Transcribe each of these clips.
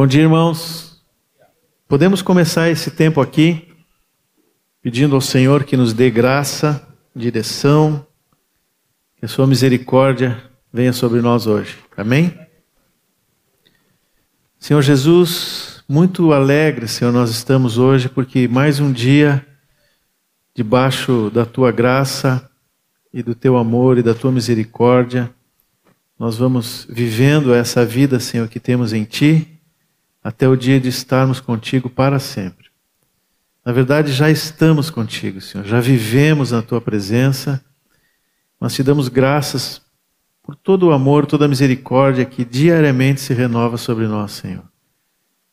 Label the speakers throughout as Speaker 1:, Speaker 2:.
Speaker 1: Bom dia, irmãos. Podemos começar esse tempo aqui pedindo ao Senhor que nos dê graça, direção, que a sua misericórdia venha sobre nós hoje. Amém? Senhor Jesus, muito alegre, Senhor, nós estamos hoje porque mais um dia debaixo da tua graça e do teu amor e da tua misericórdia, nós vamos vivendo essa vida, Senhor, que temos em ti até o dia de estarmos contigo para sempre. Na verdade, já estamos contigo, Senhor, já vivemos na tua presença. Nós te damos graças por todo o amor, toda a misericórdia que diariamente se renova sobre nós, Senhor.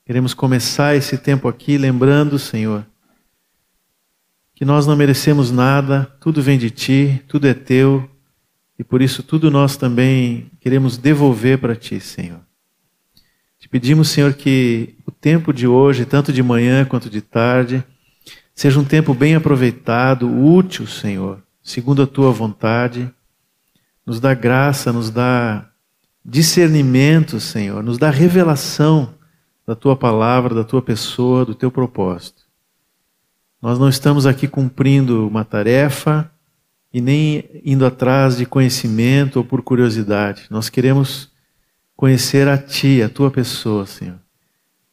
Speaker 1: Queremos começar esse tempo aqui lembrando, Senhor, que nós não merecemos nada, tudo vem de ti, tudo é teu, e por isso tudo nós também queremos devolver para ti, Senhor. Te pedimos, Senhor, que o tempo de hoje, tanto de manhã quanto de tarde, seja um tempo bem aproveitado, útil, Senhor, segundo a tua vontade. Nos dá graça, nos dá discernimento, Senhor, nos dá revelação da tua palavra, da tua pessoa, do teu propósito. Nós não estamos aqui cumprindo uma tarefa e nem indo atrás de conhecimento ou por curiosidade. Nós queremos conhecer a Ti, a Tua pessoa, Senhor.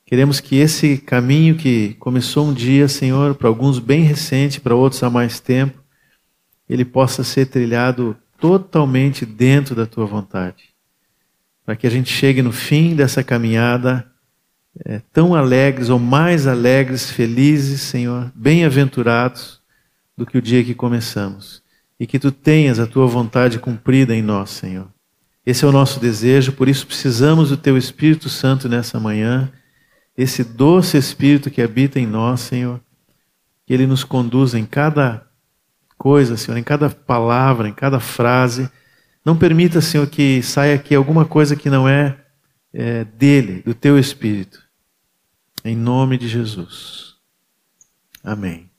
Speaker 1: Queremos que esse caminho que começou um dia, Senhor, para alguns bem recente, para outros há mais tempo, ele possa ser trilhado totalmente dentro da Tua vontade. Para que a gente chegue no fim dessa caminhada é, tão alegres ou mais alegres, felizes, Senhor, bem-aventurados do que o dia que começamos. E que Tu tenhas a Tua vontade cumprida em nós, Senhor. Esse é o nosso desejo, por isso precisamos do Teu Espírito Santo nessa manhã, esse doce Espírito que habita em nós, Senhor, que Ele nos conduza em cada coisa, Senhor, em cada palavra, em cada frase. Não permita, Senhor, que saia aqui alguma coisa que não é, é dele, do Teu Espírito. Em nome de Jesus. Amém.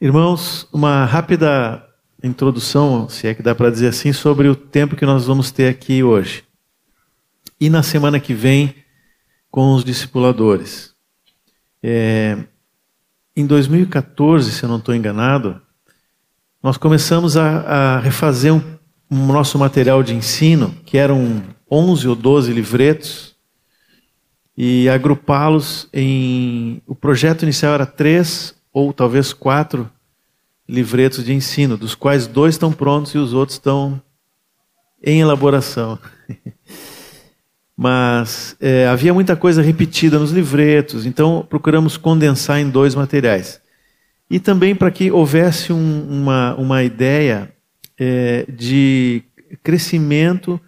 Speaker 1: Irmãos, uma rápida introdução, se é que dá para dizer assim, sobre o tempo que nós vamos ter aqui hoje. E na semana que vem, com os discipuladores. É, em 2014, se eu não estou enganado, nós começamos a, a refazer um, um, nosso material de ensino, que eram 11 ou 12 livretos, e agrupá-los em. O projeto inicial era três ou talvez quatro livretos de ensino, dos quais dois estão prontos e os outros estão em elaboração. Mas é, havia muita coisa repetida nos livretos, então procuramos condensar em dois materiais. E também para que houvesse um, uma, uma ideia é, de crescimento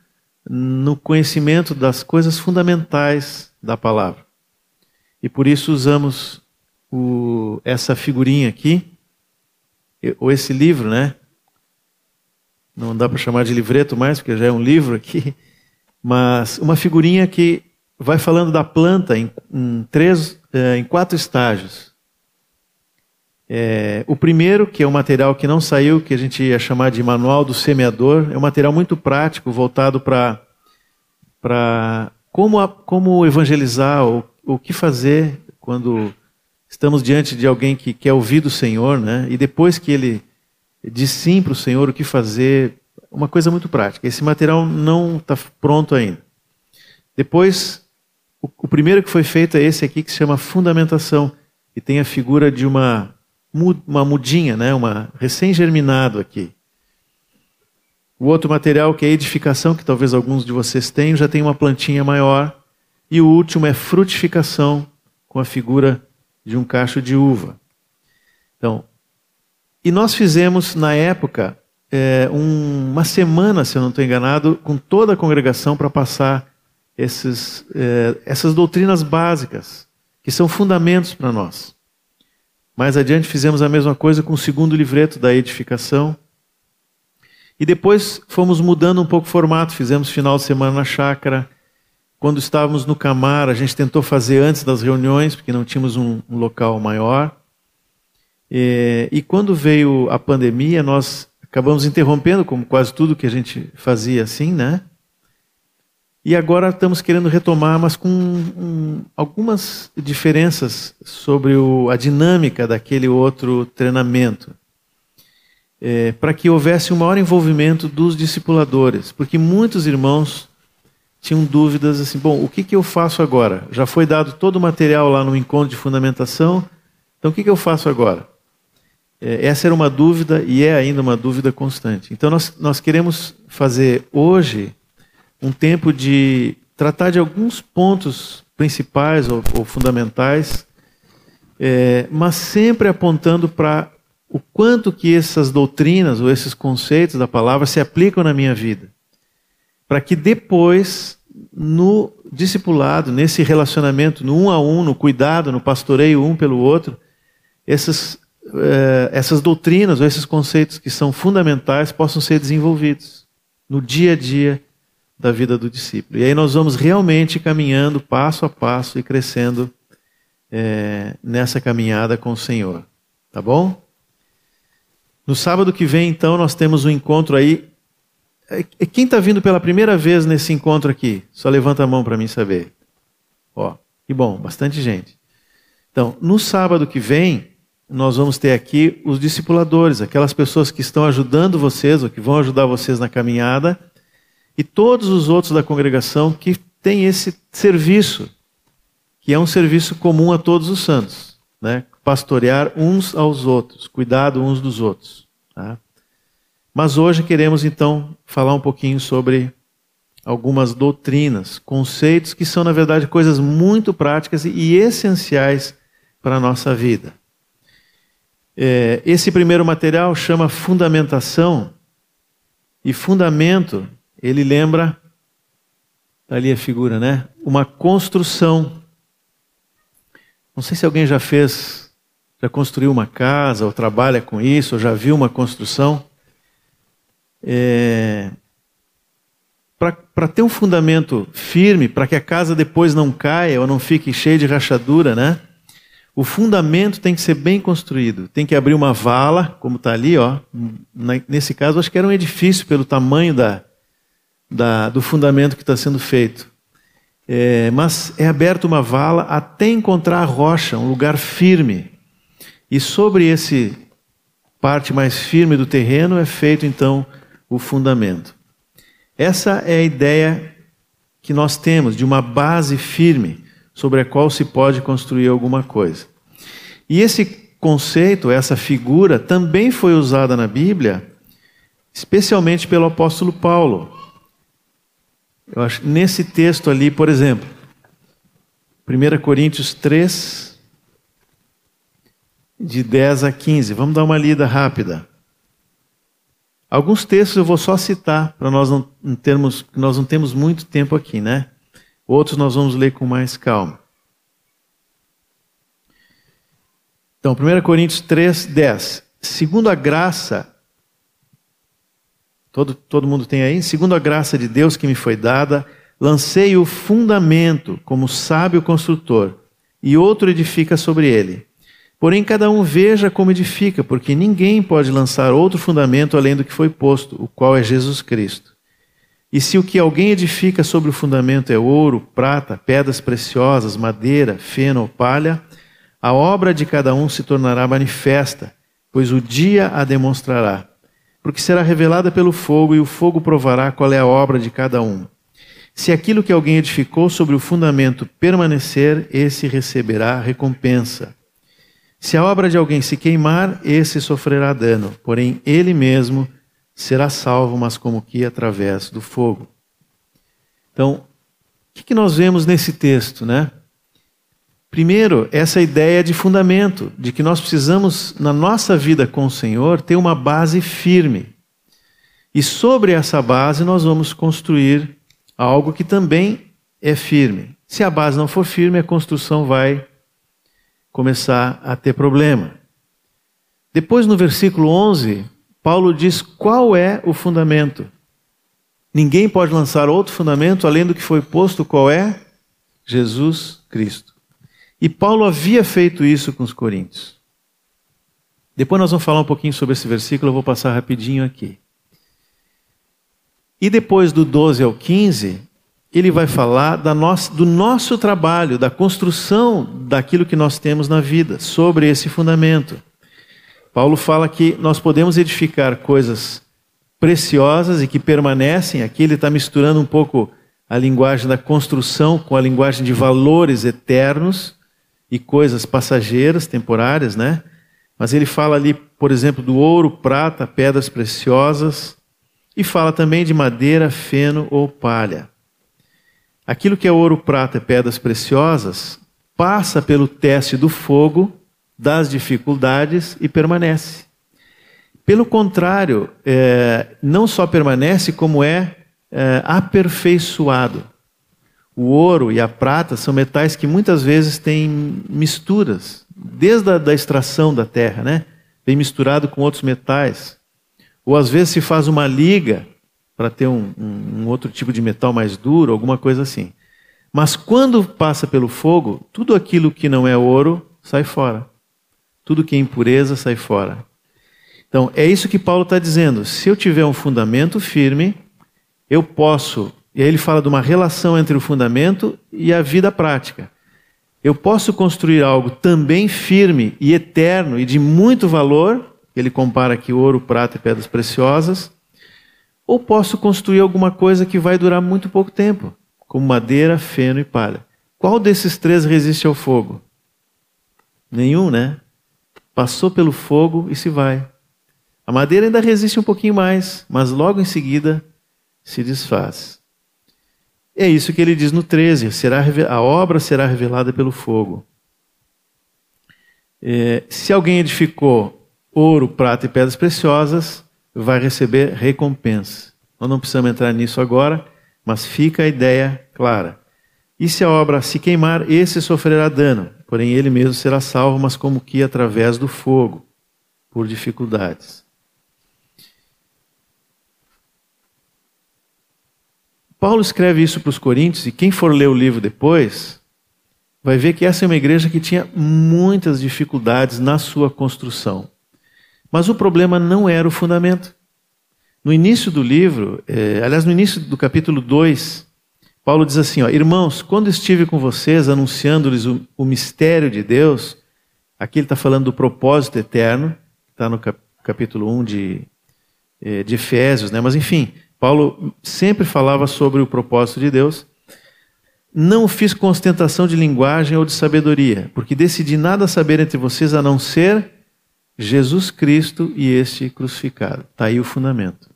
Speaker 1: no conhecimento das coisas fundamentais da palavra. E por isso usamos o, essa figurinha aqui, ou esse livro, né? Não dá para chamar de livreto mais, porque já é um livro aqui, mas uma figurinha que vai falando da planta em, em três, é, em quatro estágios. É, o primeiro, que é um material que não saiu, que a gente ia chamar de manual do semeador, é um material muito prático, voltado para como, como evangelizar, ou o que fazer quando Estamos diante de alguém que quer ouvir do Senhor, né? E depois que ele diz sim para o Senhor o que fazer, uma coisa muito prática. Esse material não está pronto ainda. Depois, o, o, primeiro que foi feito é esse aqui que se chama fundamentação e tem a figura de uma uma mudinha, né? Uma recém-germinado aqui. O outro material que é edificação, que talvez alguns de vocês tenham, já tem uma plantinha maior. E o último é frutificação, com a figura de um cacho de uva. Então, e nós fizemos na época é, um, uma semana, se eu não estou enganado, com toda a congregação para passar esses, é, essas doutrinas básicas, que são fundamentos para nós. Mais adiante fizemos a mesma coisa com o segundo livreto da edificação. E depois fomos mudando um pouco o formato, fizemos final de semana na chácara, quando estávamos no Camar, a gente tentou fazer antes das reuniões, porque não tínhamos um, um local maior. E, e, quando veio a pandemia, nós acabamos interrompendo, como quase tudo que a gente fazia assim, né? E agora estamos querendo retomar, mas com um, algumas diferenças sobre o, a dinâmica daquele outro treinamento. É, para que houvesse um maior envolvimento dos discipuladores, porque muitos irmãos tinham dúvidas assim: bom, o que, que eu faço agora? Já foi dado todo o material lá no encontro de fundamentação, então o que, que eu faço agora? É, essa era uma dúvida e é ainda uma dúvida constante. Então nós, nós queremos fazer hoje um tempo de tratar de alguns pontos principais ou, ou fundamentais, é, mas sempre apontando para o quanto que essas doutrinas ou esses conceitos da palavra se aplicam na minha vida. Para que depois, no discipulado, nesse relacionamento, no um a um, no cuidado, no pastoreio um pelo outro, essas, é, essas doutrinas ou esses conceitos que são fundamentais possam ser desenvolvidos no dia a dia da vida do discípulo. E aí nós vamos realmente caminhando passo a passo e crescendo é, nessa caminhada com o Senhor. Tá bom? No sábado que vem, então, nós temos um encontro aí. É, é, quem está vindo pela primeira vez nesse encontro aqui? Só levanta a mão para mim saber. Ó, que bom, bastante gente. Então, no sábado que vem, nós vamos ter aqui os discipuladores, aquelas pessoas que estão ajudando vocês ou que vão ajudar vocês na caminhada e todos os outros da congregação que têm esse serviço, que é um serviço comum a todos os santos, né? pastorear uns aos outros, cuidado uns dos outros. Tá? Mas hoje queremos então falar um pouquinho sobre algumas doutrinas, conceitos que são, na verdade, coisas muito práticas e essenciais para a nossa vida. É, esse primeiro material chama Fundamentação, e fundamento ele lembra, tá ali a figura, né? Uma construção. Não sei se alguém já fez, já construiu uma casa, ou trabalha com isso, ou já viu uma construção. É... Para ter um fundamento firme, para que a casa depois não caia ou não fique cheia de rachadura, né? O fundamento tem que ser bem construído. Tem que abrir uma vala, como está ali, ó. Nesse caso, acho que era um edifício pelo tamanho da, da, do fundamento que está sendo feito. É, mas é aberta uma vala até encontrar a rocha, um lugar firme. E sobre esse parte mais firme do terreno é feito então o fundamento. Essa é a ideia que nós temos de uma base firme sobre a qual se pode construir alguma coisa. E esse conceito, essa figura, também foi usada na Bíblia, especialmente pelo apóstolo Paulo. Eu acho nesse texto ali, por exemplo, 1 Coríntios 3, de 10 a 15. Vamos dar uma lida rápida. Alguns textos eu vou só citar para nós não termos, nós não temos muito tempo aqui, né? Outros nós vamos ler com mais calma. Então, 1 Coríntios 3, 10. Segundo a graça Todo, todo mundo tem aí? Segundo a graça de Deus que me foi dada, lancei o fundamento como sábio construtor, e outro edifica sobre ele. Porém, cada um veja como edifica, porque ninguém pode lançar outro fundamento além do que foi posto, o qual é Jesus Cristo. E se o que alguém edifica sobre o fundamento é ouro, prata, pedras preciosas, madeira, feno ou palha, a obra de cada um se tornará manifesta, pois o dia a demonstrará porque será revelada pelo fogo, e o fogo provará qual é a obra de cada um. Se aquilo que alguém edificou sobre o fundamento permanecer, esse receberá recompensa. Se a obra de alguém se queimar, esse sofrerá dano, porém ele mesmo será salvo, mas como que através do fogo. Então, o que nós vemos nesse texto, né? Primeiro, essa ideia de fundamento, de que nós precisamos, na nossa vida com o Senhor, ter uma base firme. E sobre essa base nós vamos construir algo que também é firme. Se a base não for firme, a construção vai começar a ter problema. Depois, no versículo 11, Paulo diz qual é o fundamento. Ninguém pode lançar outro fundamento além do que foi posto, qual é? Jesus Cristo. E Paulo havia feito isso com os coríntios. Depois nós vamos falar um pouquinho sobre esse versículo, eu vou passar rapidinho aqui. E depois do 12 ao 15, ele vai falar nossa, do nosso trabalho, da construção daquilo que nós temos na vida, sobre esse fundamento. Paulo fala que nós podemos edificar coisas preciosas e que permanecem. Aqui ele está misturando um pouco a linguagem da construção com a linguagem de valores eternos e coisas passageiras, temporárias, né? Mas ele fala ali, por exemplo, do ouro, prata, pedras preciosas, e fala também de madeira, feno ou palha. Aquilo que é ouro, prata e pedras preciosas passa pelo teste do fogo, das dificuldades e permanece. Pelo contrário, é, não só permanece, como é, é aperfeiçoado. O ouro e a prata são metais que muitas vezes têm misturas, desde a da extração da terra, né? Vem misturado com outros metais. Ou às vezes se faz uma liga para ter um, um, um outro tipo de metal mais duro, alguma coisa assim. Mas quando passa pelo fogo, tudo aquilo que não é ouro sai fora. Tudo que é impureza sai fora. Então, é isso que Paulo está dizendo. Se eu tiver um fundamento firme, eu posso. E aí ele fala de uma relação entre o fundamento e a vida prática. Eu posso construir algo também firme e eterno e de muito valor, ele compara aqui ouro, prata e pedras preciosas, ou posso construir alguma coisa que vai durar muito pouco tempo, como madeira, feno e palha. Qual desses três resiste ao fogo? Nenhum, né? Passou pelo fogo e se vai. A madeira ainda resiste um pouquinho mais, mas logo em seguida se desfaz. É isso que ele diz no 13: será, a obra será revelada pelo fogo. É, se alguém edificou ouro, prata e pedras preciosas, vai receber recompensa. Nós não precisamos entrar nisso agora, mas fica a ideia clara. E se a obra se queimar, esse sofrerá dano, porém ele mesmo será salvo, mas como que através do fogo, por dificuldades. Paulo escreve isso para os Coríntios, e quem for ler o livro depois, vai ver que essa é uma igreja que tinha muitas dificuldades na sua construção. Mas o problema não era o fundamento. No início do livro, é, aliás, no início do capítulo 2, Paulo diz assim: ó, Irmãos, quando estive com vocês anunciando-lhes o, o, mistério de Deus, aqui ele está falando do propósito eterno, está no cap, capítulo 1 de, é, de Efésios, né? mas enfim, Paulo sempre falava sobre o propósito de Deus. Não fiz com ostentação de linguagem ou de sabedoria, porque decidi nada saber entre vocês a não ser Jesus Cristo e este crucificado. Está aí o fundamento.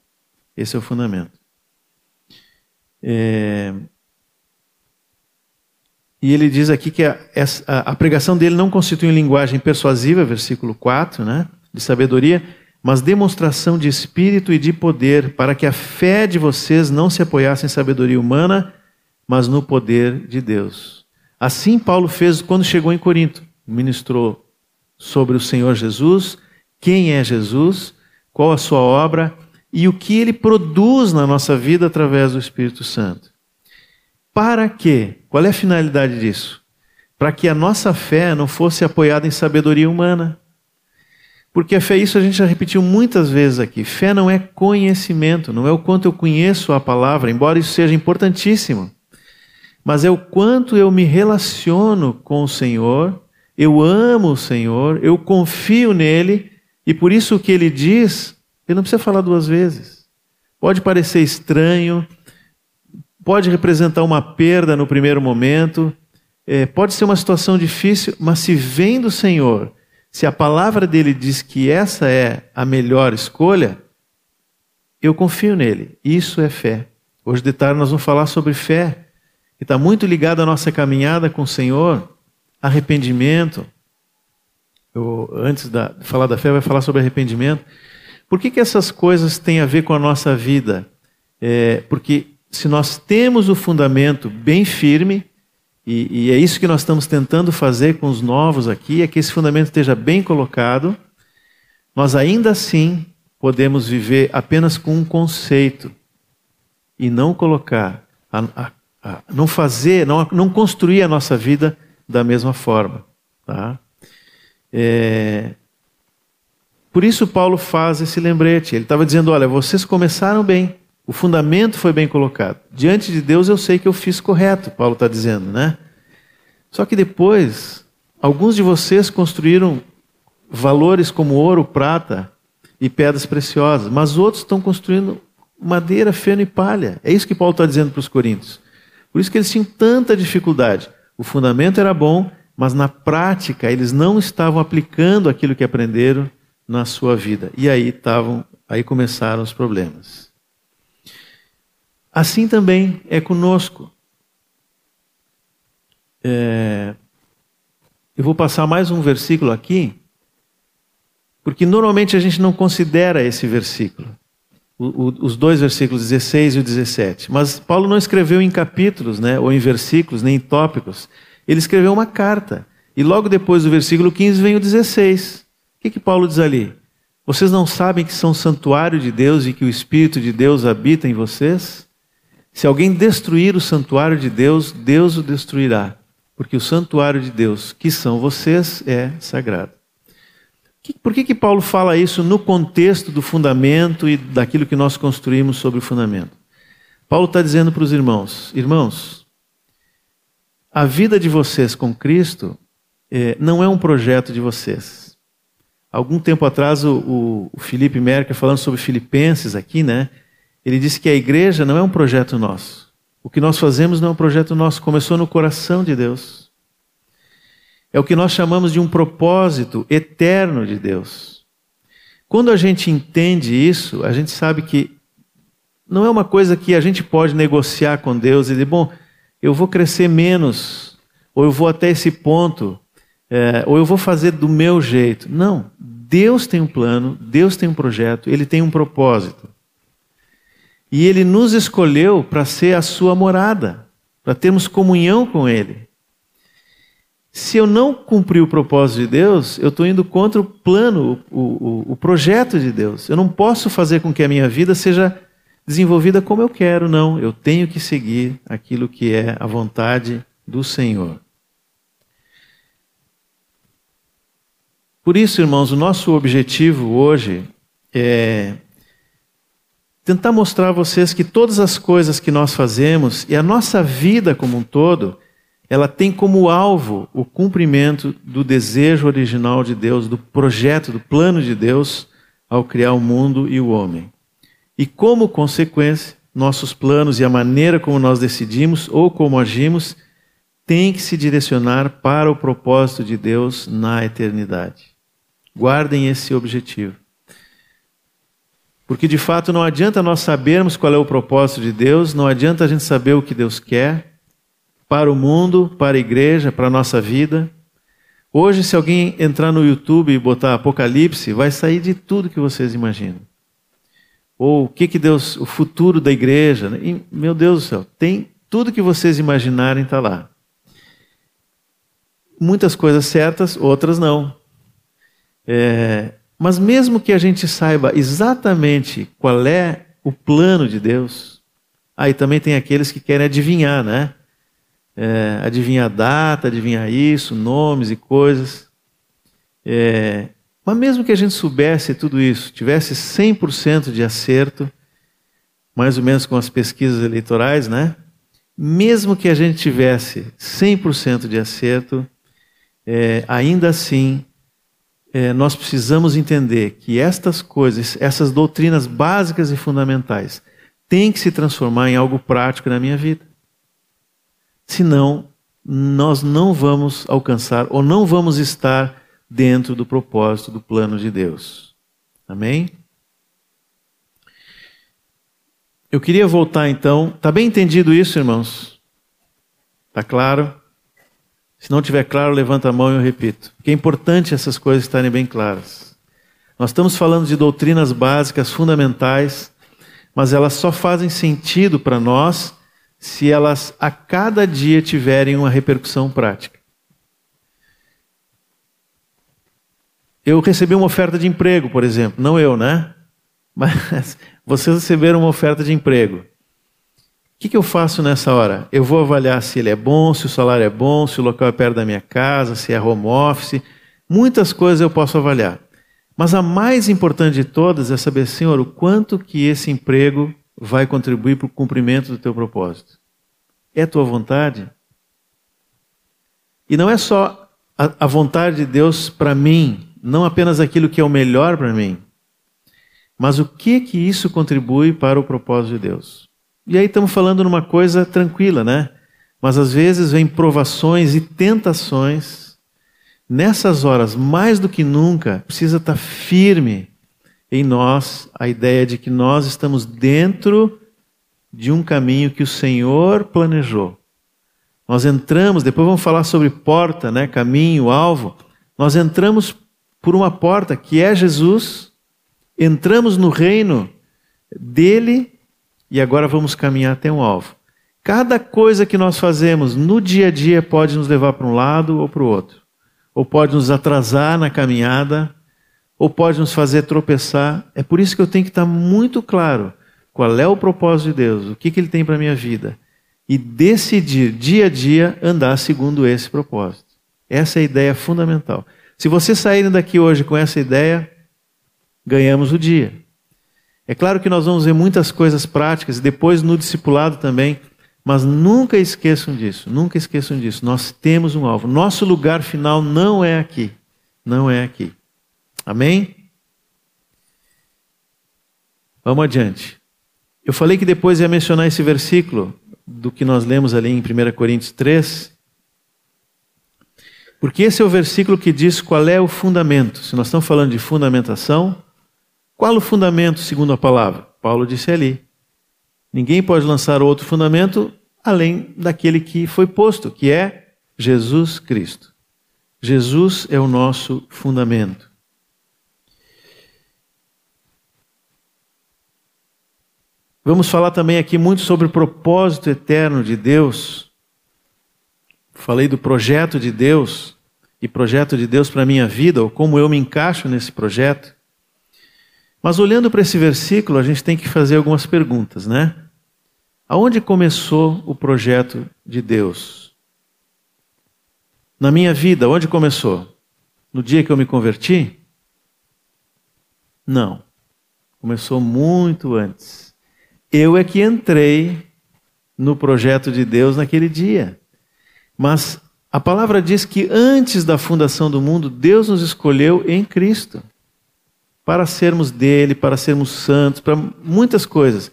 Speaker 1: Esse é o fundamento. É... E ele diz aqui que a, a, pregação dele não constitui linguagem persuasiva, versículo 4, né, de sabedoria, mas demonstração de espírito e de poder, para que a fé de vocês não se apoiasse em sabedoria humana, mas no poder de Deus. Assim Paulo fez quando chegou em Corinto. Ministrou sobre o Senhor Jesus, quem é Jesus, qual a sua obra e o que ele produz na nossa vida através do Espírito Santo. Para quê? Qual é a finalidade disso? Para que a nossa fé não fosse apoiada em sabedoria humana. Porque a fé, isso a gente já repetiu muitas vezes aqui. Fé não é conhecimento, não é o quanto eu conheço a palavra, embora isso seja importantíssimo. Mas é o quanto eu me relaciono com o Senhor eu amo o Senhor, eu confio nele, e por isso o que ele diz, ele não precisa falar duas vezes. Pode parecer estranho, pode representar uma perda no primeiro momento, é, pode ser uma situação difícil, mas se vem do Senhor, se a palavra dele diz que essa é a melhor escolha, eu confio nele. Isso é fé. Hoje de tarde nós vamos falar sobre fé, que está muito ligado à nossa caminhada com o Senhor arrependimento. Eu, antes de falar da fé, vai falar sobre arrependimento. Por que, que essas coisas têm a ver com a nossa vida? É, porque se nós temos o fundamento bem firme, e, e, é isso que nós estamos tentando fazer com os novos aqui, é que esse fundamento esteja bem colocado, nós ainda assim podemos viver apenas com um conceito e não colocar, a, a, a, não fazer, não, não construir a nossa vida da mesma forma. Tá? É... Por isso Paulo faz esse lembrete. Ele estava dizendo: olha, vocês começaram bem, O fundamento foi bem colocado. Diante de Deus eu sei que eu fiz correto, Paulo está dizendo, né? Só que depois, alguns de vocês construíram valores como ouro, prata e pedras preciosas, mas outros estão construindo madeira, feno e palha. É isso que Paulo está dizendo para os coríntios. Por isso que eles tinham tanta dificuldade. O fundamento era bom, mas na prática eles não estavam aplicando aquilo que aprenderam na sua vida. E aí estavam, aí começaram os problemas. Assim também é conosco. É... Eu vou passar mais um versículo aqui, porque normalmente a gente não considera esse versículo, os dois versículos 16 e o 17. Mas Paulo não escreveu em capítulos, né, ou em versículos, nem em tópicos. Ele escreveu uma carta. E logo depois do versículo 15 vem o 16. O que, que Paulo diz ali? Vocês não sabem que são santuário de Deus e que o Espírito de Deus habita em vocês? Se alguém destruir o santuário de Deus, Deus o destruirá, porque o santuário de Deus, que são vocês, é sagrado. Por que, que Paulo fala isso no contexto do fundamento e daquilo que nós construímos sobre o fundamento? Paulo está dizendo para os irmãos: irmãos, a vida de vocês com Cristo é, não é um projeto de vocês. Algum tempo atrás, o, o Felipe Merkel, falando sobre Filipenses aqui, né? Ele disse que a igreja não é um projeto nosso. O que nós fazemos não é um projeto nosso, começou no coração de Deus. É o que nós chamamos de um propósito eterno de Deus. Quando a gente entende isso, a gente sabe que não é uma coisa que a gente pode negociar com Deus e dizer, bom, eu vou crescer menos, ou eu vou até esse ponto, é, ou eu vou fazer do meu jeito. Não. Deus tem um plano, Deus tem um projeto, Ele tem um propósito. E Ele nos escolheu para ser a sua morada, para termos comunhão com Ele. Se eu não cumprir o propósito de Deus, eu estou indo contra o plano, o, o, o, projeto de Deus. Eu não posso fazer com que a minha vida seja desenvolvida como eu quero, não. Eu tenho que seguir aquilo que é a vontade do Senhor. Por isso, irmãos, o nosso objetivo hoje é tentar mostrar a vocês que todas as coisas que nós fazemos e a nossa vida como um todo, ela tem como alvo o cumprimento do desejo original de Deus, do projeto, do plano de Deus ao criar o mundo e o homem. E como consequência, nossos planos e a maneira como nós decidimos ou como agimos tem que se direcionar para o propósito de Deus na eternidade. Guardem esse objetivo. Porque de fato não adianta nós sabermos qual é o propósito de Deus, não adianta a gente saber o que Deus quer para o mundo, para a igreja, para a nossa vida. Hoje, se alguém entrar no YouTube e botar Apocalipse, vai sair de tudo que vocês imaginam. Ou o que, que Deus, o futuro da igreja. Né? E, meu Deus do céu, tem tudo que vocês imaginarem está lá. Muitas coisas certas, outras não. É, mas mesmo que a gente saiba exatamente qual é o plano de Deus, aí também tem aqueles que querem adivinhar, né? É, adivinhar data, adivinhar isso, nomes e coisas. É, mas mesmo que a gente soubesse tudo isso, tivesse 100% de acerto, mais ou menos com as pesquisas eleitorais, né? Mesmo que a gente tivesse 100% de acerto, é, ainda assim é, nós precisamos entender que estas coisas, essas doutrinas básicas e fundamentais, têm que se transformar em algo prático na minha vida. Senão, nós não vamos alcançar ou não vamos estar dentro do propósito do plano de Deus. Amém? Eu queria voltar então. Está bem entendido isso, irmãos? Está claro? Se não tiver claro, levanta a mão e eu repito. Porque é importante essas coisas estarem bem claras. Nós estamos falando de doutrinas básicas, fundamentais, mas elas só fazem sentido para nós se elas a cada dia tiverem uma repercussão prática. Eu recebi uma oferta de emprego, por exemplo, não eu, né? Mas vocês receberam uma oferta de emprego. O que, que eu faço nessa hora? Eu vou avaliar se ele é bom, se o salário é bom, se o local é perto da minha casa, se é home office. Muitas coisas eu posso avaliar. Mas a mais importante de todas é saber, Senhor, o quanto que esse emprego vai contribuir para o cumprimento do teu propósito? É tua vontade? E não é só a, a vontade de Deus para mim, não apenas aquilo que é o melhor para mim, mas o que que isso contribui para o propósito de Deus? E aí estamos falando numa coisa tranquila, né? Mas às vezes vem provações e tentações. Nessas horas, mais do que nunca, precisa estar firme em nós a ideia de que nós estamos dentro de um caminho que o Senhor planejou. Nós entramos, depois vamos falar sobre porta, né, caminho, alvo. Nós entramos por uma porta que é Jesus, entramos no reino dele e agora vamos caminhar até um alvo. Cada coisa que nós fazemos no dia a dia pode nos levar para um lado ou para o outro, ou pode nos atrasar na caminhada, ou pode nos fazer tropeçar. É por isso que eu tenho que estar muito claro qual é o propósito de Deus, o que, que Ele tem para a minha vida, e decidir dia a dia andar segundo esse propósito. Essa é a ideia fundamental. Se vocês saírem daqui hoje com essa ideia, ganhamos o dia. É claro que nós vamos ver muitas coisas práticas, depois no discipulado também, mas nunca esqueçam disso, nunca esqueçam disso. Nós temos um alvo. Nosso lugar final não é aqui. Não é aqui. Amém? Vamos adiante. Eu falei que depois ia mencionar esse versículo do que nós lemos ali em 1 Coríntios 3. Porque esse é o versículo que diz qual é o fundamento. Se nós estamos falando de fundamentação, qual o fundamento segundo a palavra? Paulo disse ali. Ninguém pode lançar outro fundamento além daquele que foi posto, que é Jesus Cristo. Jesus é o nosso fundamento. Vamos falar também aqui muito sobre o propósito eterno de Deus. Falei do projeto de Deus e projeto de Deus para a minha vida, ou como eu me encaixo nesse projeto. Mas olhando para esse versículo, a gente tem que fazer algumas perguntas, né? Aonde começou o projeto de Deus? Na minha vida, onde começou? No dia que eu me converti? Não. Começou muito antes. Eu é que entrei no projeto de Deus naquele dia. Mas a palavra diz que antes da fundação do mundo, Deus nos escolheu em Cristo para sermos dele, para sermos santos, para muitas coisas.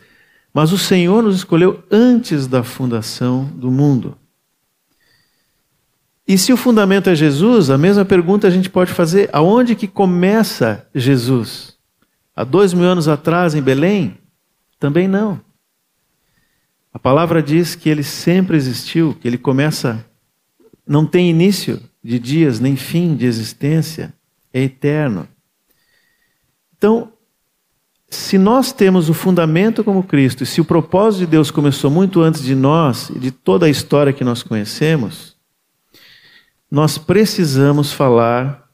Speaker 1: Mas o Senhor nos escolheu antes da fundação do mundo. E se o fundamento é Jesus, a mesma pergunta a gente pode fazer: aonde que começa Jesus? Há dois mil anos atrás, em Belém? Também não. A palavra diz que ele sempre existiu, que ele começa, não tem início de dias nem fim de existência, é eterno. Então, se nós temos o fundamento como Cristo, e se o propósito de Deus começou muito antes de nós e de toda a história que nós conhecemos, nós precisamos falar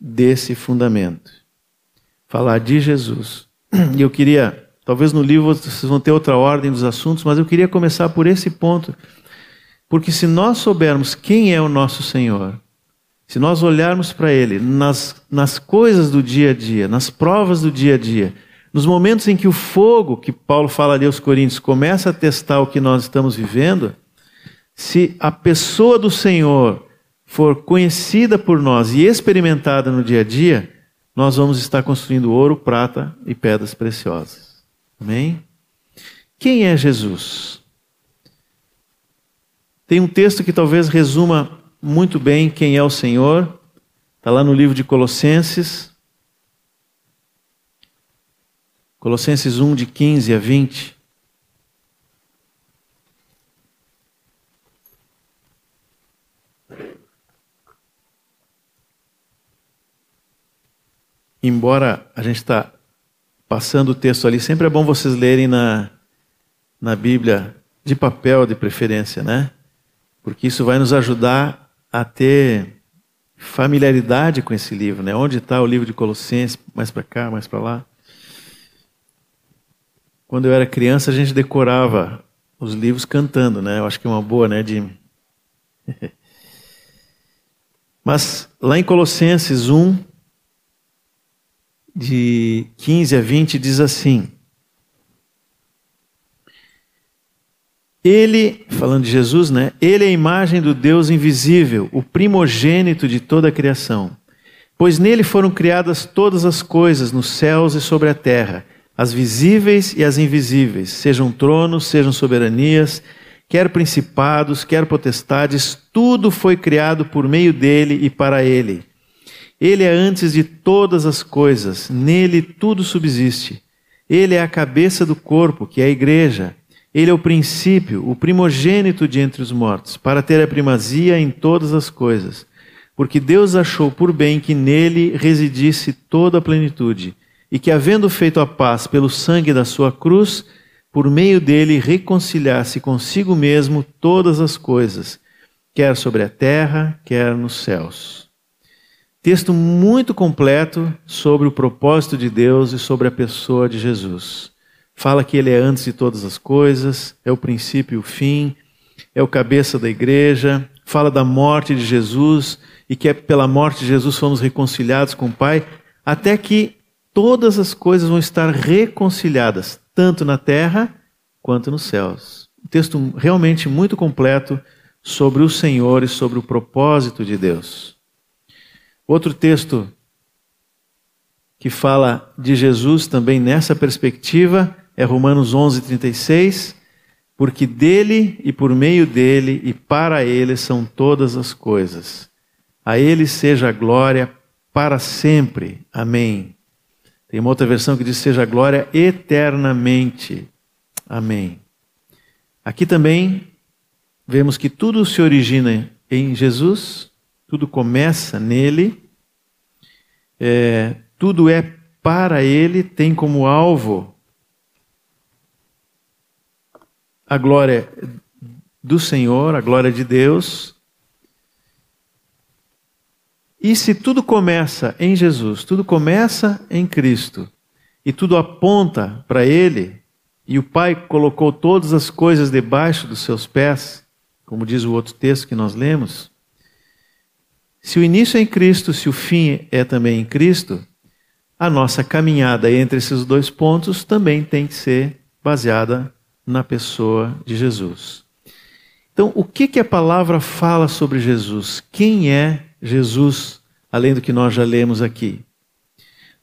Speaker 1: desse fundamento, falar de Jesus. E eu queria Talvez no livro vocês vão ter outra ordem dos assuntos, mas eu queria começar por esse ponto. Porque se nós soubermos quem é o nosso Senhor, se nós olharmos para Ele nas, nas coisas do dia a dia, nas provas do dia a dia, nos momentos em que o fogo, que Paulo fala ali aos Coríntios, começa a testar o que nós estamos vivendo, se a pessoa do Senhor for conhecida por nós e experimentada no dia a dia, nós vamos estar construindo ouro, prata e pedras preciosas. Amém? Quem é Jesus? Tem um texto que talvez resuma muito bem quem é o Senhor. Está lá no livro de Colossenses. Colossenses 1, de 15 a 20. Embora a gente está passando o texto ali, sempre é bom vocês lerem na, na Bíblia, de papel de preferência, né? Porque isso vai nos ajudar a ter familiaridade com esse livro, né? Onde está o livro de Colossenses? Mais para cá, mais para lá. Quando eu era criança, a gente decorava os livros cantando, né? Eu acho que é uma boa, né, Jimmy? Mas lá em Colossenses 1, de 15 a 20 diz assim: Ele, falando de Jesus, né? Ele é a imagem do Deus invisível, o primogênito de toda a criação. Pois nele foram criadas todas as coisas nos céus e sobre a terra, as visíveis e as invisíveis, sejam tronos, sejam soberanias, quer principados, quer potestades, tudo foi criado por meio dele e para ele. Ele é antes de todas as coisas, nele tudo subsiste. Ele é a cabeça do corpo, que é a igreja. Ele é o princípio, o primogênito de entre os mortos, para ter a primazia em todas as coisas. Porque Deus achou por bem que nele residisse toda a plenitude, e que, havendo feito a paz pelo sangue da sua cruz, por meio dele reconciliasse consigo mesmo todas as coisas, quer sobre a terra, quer nos céus. Texto muito completo sobre o propósito de Deus e sobre a pessoa de Jesus. Fala que ele é antes de todas as coisas, é o princípio e o fim, é o cabeça da igreja, fala da morte de Jesus e que é pela morte de Jesus fomos reconciliados com o Pai, até que todas as coisas vão estar reconciliadas, tanto na terra quanto nos céus. Um texto realmente muito completo sobre o Senhor e sobre o propósito de Deus. Outro texto que fala de Jesus também nessa perspectiva é Romanos 11:36, porque dele e por meio dele e para ele são todas as coisas. A ele seja a glória para sempre. Amém. Tem uma outra versão que diz seja a glória eternamente. Amém. Aqui também vemos que tudo se origina em Jesus, tudo começa nele, é, tudo é para ele, tem como alvo a glória do Senhor, a glória de Deus. E se tudo começa em Jesus, tudo começa em Cristo, e tudo aponta para Ele, e o Pai colocou todas as coisas debaixo dos seus pés, como diz o outro texto que nós lemos, se o início é em Cristo, se o fim é também em Cristo, a nossa caminhada entre esses dois pontos também tem que ser baseada na pessoa de Jesus. Então, o que, que a palavra fala sobre Jesus? Quem é Jesus, além do que nós já lemos aqui?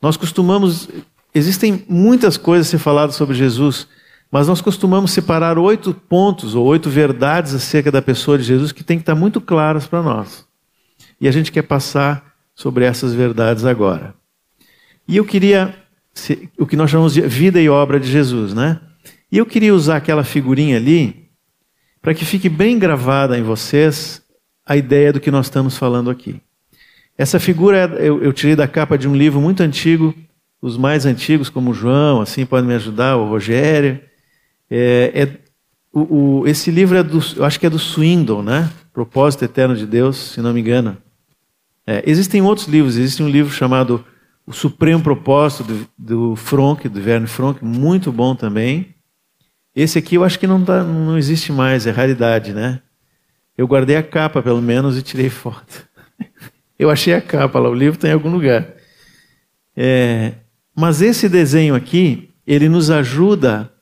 Speaker 1: Nós costumamos. Existem muitas coisas a ser faladas sobre Jesus, mas nós costumamos separar oito pontos ou oito verdades acerca da pessoa de Jesus que tem que estar muito claras para nós. E a gente quer passar sobre essas verdades agora. E eu queria o que nós chamamos de vida e obra de Jesus, né? E eu queria usar aquela figurinha ali para que fique bem gravada em vocês a ideia do que nós estamos falando aqui. Essa figura eu, eu tirei da capa de um livro muito antigo, os mais antigos, como o João, assim, podem me ajudar, o Rogério. É, é o, o, esse livro é do, eu acho que é do Swindon, né? Propósito Eterno de Deus, se não me engano. É, existem outros livros, existe um livro chamado O Supremo Propósito, do, do Fronk, do Verne Fronk, muito bom também. Esse aqui eu acho que não, tá, não existe mais, é raridade, né? Eu guardei a capa, pelo menos, e tirei foto. eu achei a capa lá, o livro está em algum lugar. É, mas esse desenho aqui, ele nos ajuda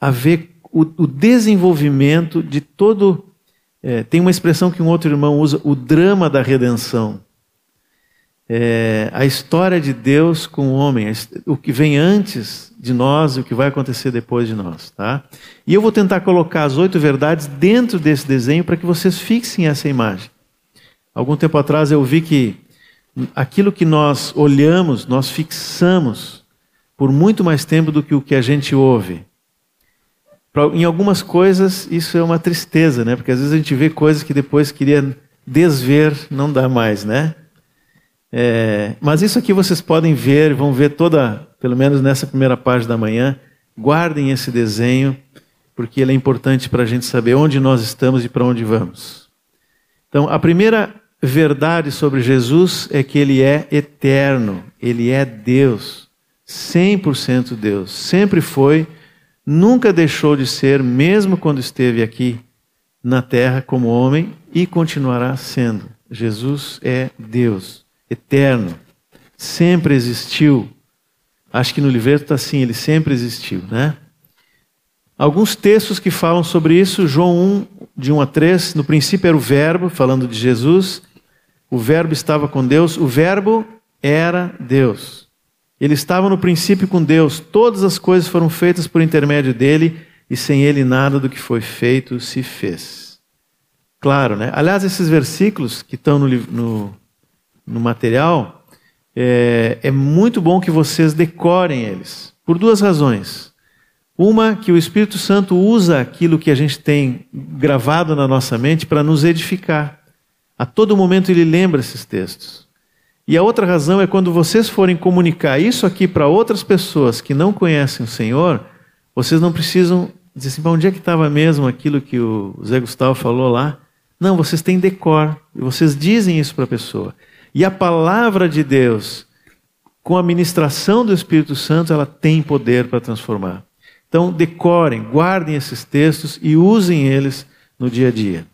Speaker 1: a ver o, o desenvolvimento de todo. É, tem uma expressão que um outro irmão usa, o drama da redenção é, a história de Deus com o homem, o que vem antes de nós e o que vai acontecer depois de nós. Tá? E eu vou tentar colocar as oito verdades dentro desse desenho para que vocês fixem essa imagem. Algum tempo atrás eu vi que aquilo que nós olhamos, nós fixamos por muito mais tempo do que o que a gente ouve. Em algumas coisas isso é uma tristeza, né? Porque às vezes a gente vê coisas que depois queria desver, não dá mais, né? É, mas isso aqui vocês podem ver, vão ver toda, pelo menos nessa primeira parte da manhã. Guardem esse desenho, porque ele é importante para a gente saber onde nós estamos e para onde vamos. Então, a primeira verdade sobre Jesus é que ele é eterno, ele é Deus, 100% Deus, sempre foi, nunca deixou de ser, mesmo quando esteve aqui na terra como homem, e continuará sendo. Jesus é Deus eterno, sempre existiu. Acho que no livreto está assim, ele sempre existiu, né? Alguns textos que falam sobre isso, João 1, de 1 a 3, no princípio era o Verbo, falando de Jesus, o Verbo estava com Deus, o Verbo era Deus. Ele estava no princípio com Deus, todas as coisas foram feitas por intermédio dele, e sem ele nada do que foi feito se fez. Claro, né? Aliás, esses versículos que estão no, no, no material, é, é muito bom que vocês decorem eles, por duas razões. Uma, que o Espírito Santo usa aquilo que a gente tem gravado na nossa mente para nos edificar. A todo momento ele lembra esses textos. E a outra razão é quando vocês forem comunicar isso aqui para outras pessoas que não conhecem o Senhor, vocês não precisam dizer assim, onde é que estava mesmo aquilo que o Zé Gustavo falou lá? Não, vocês têm decor, e vocês dizem isso para a pessoa. E a palavra de Deus, com a ministração do Espírito Santo, ela tem poder para transformar. Então, decorem, guardem esses textos e usem eles no dia a dia.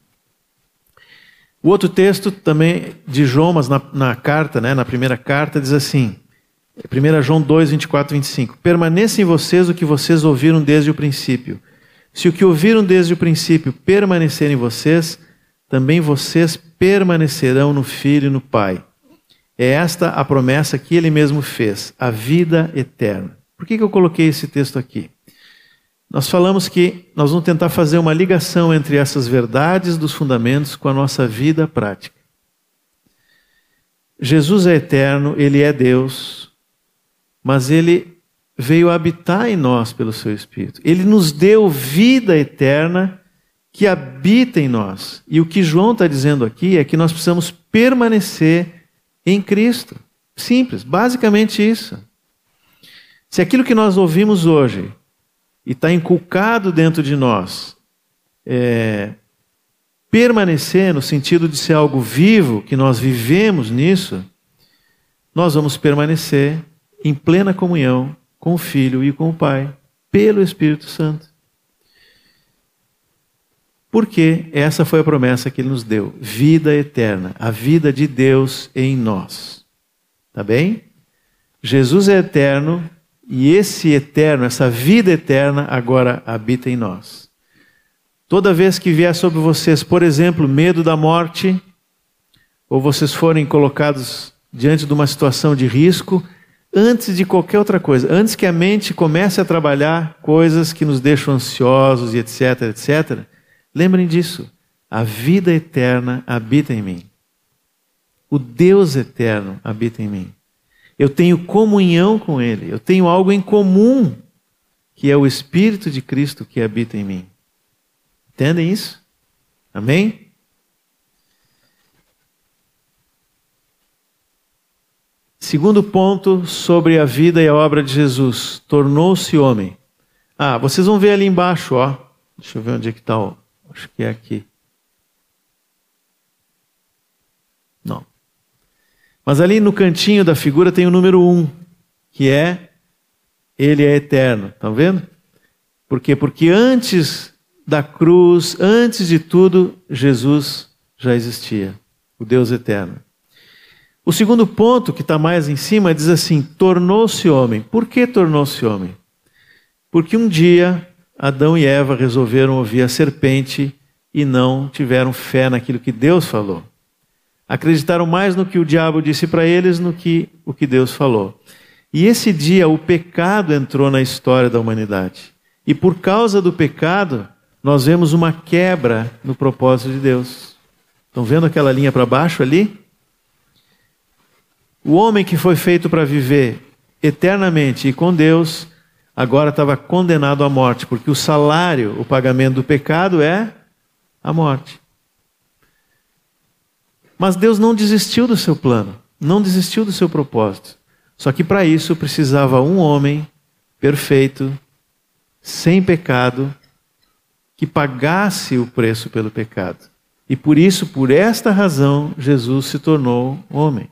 Speaker 1: O outro texto também de João, mas na, na carta, né, na primeira carta, diz assim: 1 João 2, 24 25: Permaneça em vocês o que vocês ouviram desde o princípio. Se o que ouviram desde o princípio permanecer em vocês, também vocês permanecerão no Filho e no Pai. É esta a promessa que ele mesmo fez, a vida eterna. Por que, que eu coloquei esse texto aqui? Nós falamos que nós vamos tentar fazer uma ligação entre essas verdades dos fundamentos com a nossa vida prática. Jesus é eterno, ele é Deus, mas ele veio habitar em nós pelo seu Espírito. Ele nos deu vida eterna que habita em nós. E o que João está dizendo aqui é que nós precisamos permanecer em Cristo. Simples, basicamente isso. Se aquilo que nós ouvimos hoje e está inculcado dentro de nós, é, permanecer no sentido de ser algo vivo, que nós vivemos nisso, nós vamos permanecer em plena comunhão com o Filho e com o Pai, pelo Espírito Santo. Porque essa foi a promessa que ele nos deu: vida eterna, a vida de Deus em nós. Tá bem? Jesus é eterno, e esse eterno, essa vida eterna, agora habita em nós. Toda vez que vier sobre vocês, por exemplo, medo da morte, ou vocês forem colocados diante de uma situação de risco, antes de qualquer outra coisa, antes que a mente comece a trabalhar coisas que nos deixam ansiosos e etc, etc, lembrem disso. A vida eterna habita em mim. O Deus eterno habita em mim. Eu tenho comunhão com Ele, eu tenho algo em comum, que é o Espírito de Cristo que habita em mim. Entendem isso? Amém? Segundo ponto sobre a vida e a obra de Jesus, tornou-se homem. Ah, vocês vão ver ali embaixo, ó. Deixa eu ver onde é que está. Acho que é aqui. Não. Mas ali no cantinho da figura tem o número um, que é Ele é eterno. Estão vendo? Por quê? Porque antes da cruz, antes de tudo, Jesus já existia, o Deus eterno. O segundo ponto, que está mais em cima, diz assim: tornou-se homem. Por que tornou-se homem? Porque um dia Adão e Eva resolveram ouvir a serpente e não tiveram fé naquilo que Deus falou. Acreditaram mais no que o diabo disse para eles no que o que Deus falou. E esse dia o pecado entrou na história da humanidade. E por causa do pecado, nós vemos uma quebra no propósito de Deus. Estão vendo aquela linha para baixo ali? O homem que foi feito para viver eternamente e com Deus, agora estava condenado à morte, porque o salário, o pagamento do pecado é a morte. Mas Deus não desistiu do seu plano, não desistiu do seu propósito. Só que para isso precisava um homem perfeito, sem pecado, que pagasse o preço pelo pecado. E por isso, por esta razão, Jesus se tornou homem.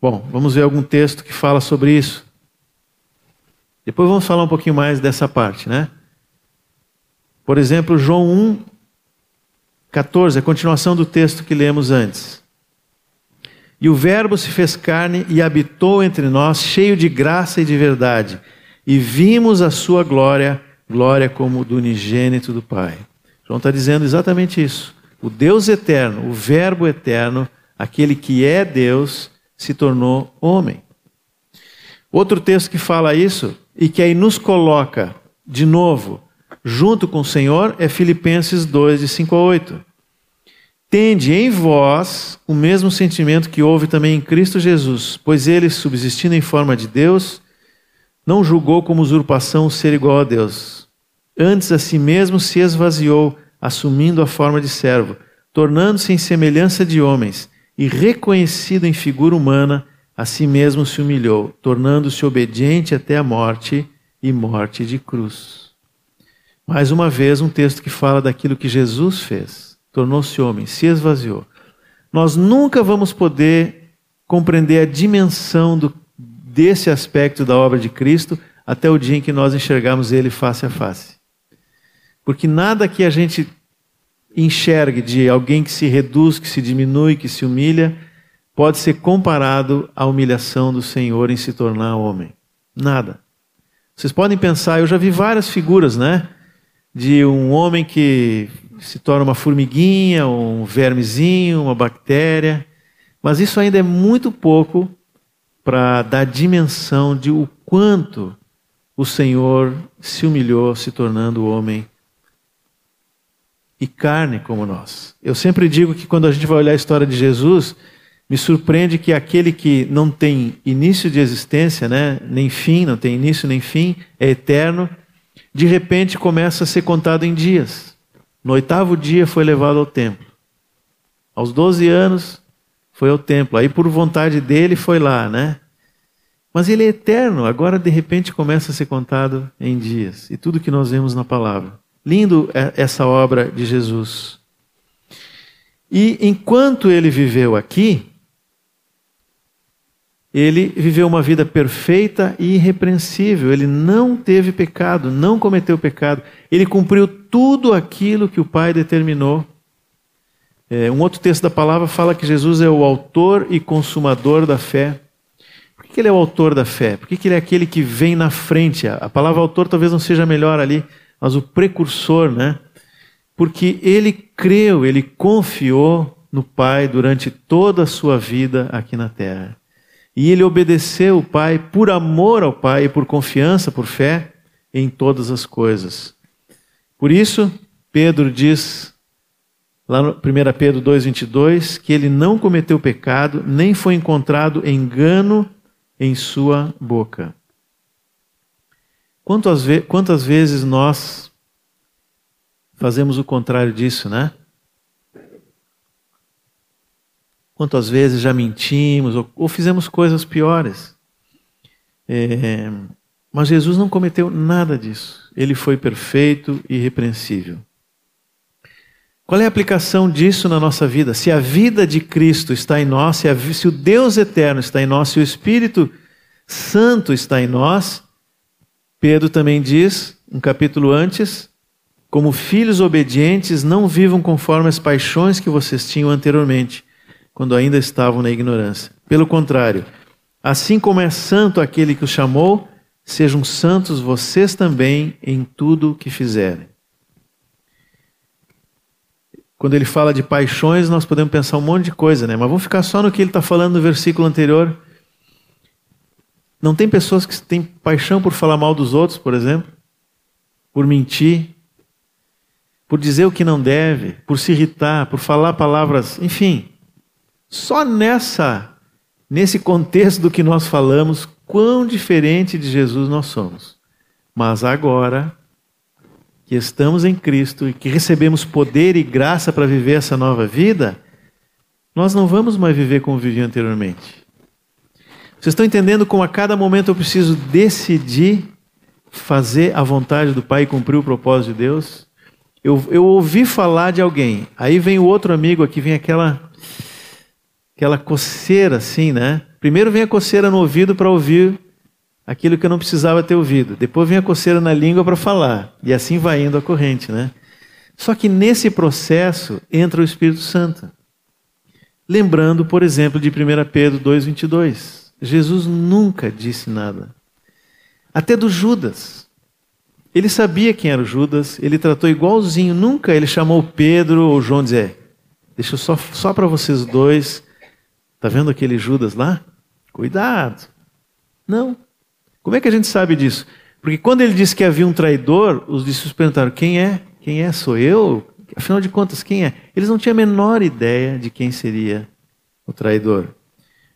Speaker 1: Bom, vamos ver algum texto que fala sobre isso. Depois vamos falar um pouquinho mais dessa parte, né? Por exemplo, João 1, 14, a continuação do texto que lemos antes. E o Verbo se fez carne e habitou entre nós, cheio de graça e de verdade. e vimos a sua glória, glória como do unigênito do Pai. João está dizendo exatamente isso. O Deus eterno, o Verbo eterno, aquele que é Deus, se tornou homem. Outro texto que fala isso e que aí nos coloca de novo junto com o Senhor é Filipenses 2, de 5 a 8. Tende em vós o mesmo sentimento que houve também em Cristo Jesus, pois ele, subsistindo em forma de Deus, não julgou como usurpação o ser igual a Deus. Antes a si mesmo se esvaziou, assumindo a forma de servo, tornando-se em semelhança de homens, e reconhecido em figura humana, a si mesmo se humilhou, tornando-se obediente até a morte e morte de cruz. Mais uma vez, um texto que fala daquilo que Jesus fez tornou-se homem, se esvaziou. Nós nunca vamos poder compreender a dimensão do, desse aspecto da obra de Cristo até o dia em que nós enxergarmos Ele face a face. Porque nada que a gente enxergue de alguém que se reduz, que se diminui, que se humilha, pode ser comparado à humilhação do Senhor em se tornar homem. Nada. Vocês podem pensar, eu já vi várias figuras, né? De um homem que se torna uma formiguinha, um vermezinho, uma bactéria. Mas isso ainda é muito pouco para dar dimensão de o quanto o Senhor se humilhou, se tornando homem e carne como nós. Eu sempre digo que quando a gente vai olhar a história de Jesus, me surpreende que aquele que não tem início de existência, né, nem fim, não tem início nem fim, é eterno, de repente começa a ser contado em dias. No oitavo dia foi levado ao templo. Aos 12 anos foi ao templo. Aí por vontade dele foi lá, né? Mas ele é eterno, agora de repente começa a ser contado em dias. E tudo que nós vemos na palavra. Lindo é essa obra de Jesus. E enquanto ele viveu aqui, ele viveu uma vida perfeita e irrepreensível. Ele não teve pecado, não cometeu pecado. Ele cumpriu tudo aquilo que o Pai determinou. É, um outro texto da palavra fala que Jesus é o autor e consumador da fé. Por que ele é o autor da fé? Por que ele é aquele que vem na frente? A palavra autor talvez não seja melhor ali, mas o precursor, né? Porque ele creu, ele confiou no Pai durante toda a sua vida aqui na terra. E ele obedeceu o Pai por amor ao Pai e por confiança, por fé em todas as coisas. Por isso, Pedro diz, lá no 1 Pedro 2,22, que ele não cometeu pecado, nem foi encontrado engano em sua boca. Quantas, ve quantas vezes nós fazemos o contrário disso, né? Quantas vezes já mentimos ou, ou fizemos coisas piores. É, mas Jesus não cometeu nada disso. Ele foi perfeito e irrepreensível. Qual é a aplicação disso na nossa vida? Se a vida de Cristo está em nós, se, a, se o Deus eterno está em nós, se o Espírito Santo está em nós, Pedro também diz, um capítulo antes, como filhos obedientes, não vivam conforme as paixões que vocês tinham anteriormente quando ainda estavam na ignorância. Pelo contrário, assim como é santo aquele que os chamou, sejam santos vocês também em tudo que fizerem. Quando ele fala de paixões, nós podemos pensar um monte de coisa, né? Mas vamos ficar só no que ele está falando no versículo anterior. Não tem pessoas que têm paixão por falar mal dos outros, por exemplo? Por mentir? Por dizer o que não deve? Por se irritar? Por falar palavras. Enfim. Só nessa, nesse contexto do que nós falamos, quão diferente de Jesus nós somos. Mas agora que estamos em Cristo e que recebemos poder e graça para viver essa nova vida, nós não vamos mais viver como vivia anteriormente. Vocês estão entendendo como a cada momento eu preciso decidir fazer a vontade do Pai e cumprir o propósito de Deus? Eu, eu ouvi falar de alguém, aí vem o outro amigo aqui, vem aquela aquela coceira assim, né? Primeiro vem a coceira no ouvido para ouvir aquilo que eu não precisava ter ouvido. Depois vem a coceira na língua para falar. E assim vai indo a corrente, né? Só que nesse processo entra o Espírito Santo. Lembrando, por exemplo, de 1 Pedro 2,22. Jesus nunca disse nada. até do Judas. Ele sabia quem era o Judas, ele tratou igualzinho, nunca ele chamou Pedro ou João dizer, deixa eu só, só para vocês dois, tá vendo aquele Judas lá? Cuidado. Não. Como é que a gente sabe disso? Porque quando ele disse que havia um traidor, os discípulos perguntaram: quem é? Quem é? Sou eu? Afinal de contas, quem é? Eles não tinham a menor ideia de quem seria o traidor.